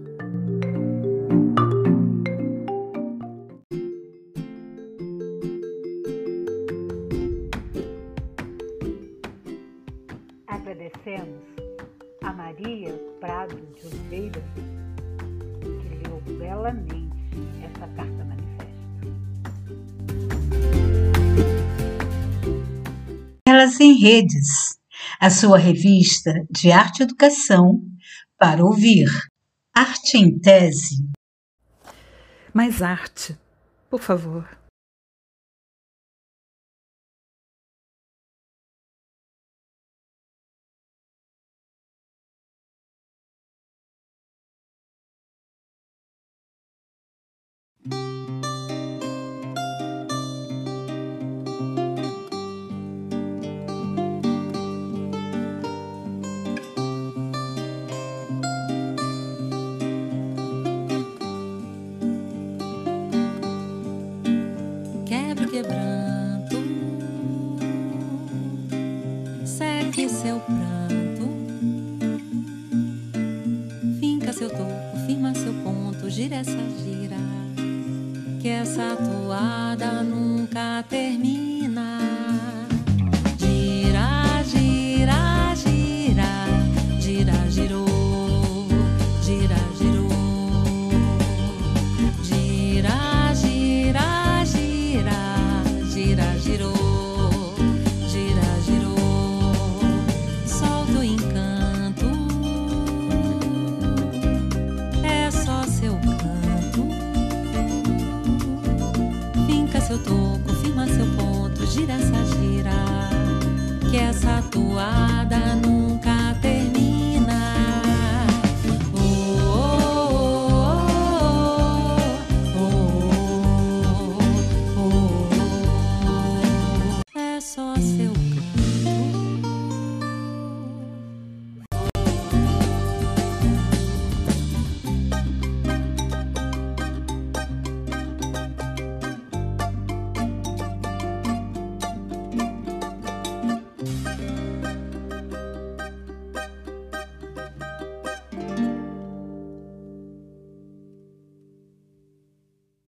Redes, a sua revista de arte e educação para ouvir. Arte em tese. Mais arte, por favor. Quebra quebranto, seque seu pranto, finca seu topo, firma seu ponto, gira essa gira, que essa toada nunca termina. Essa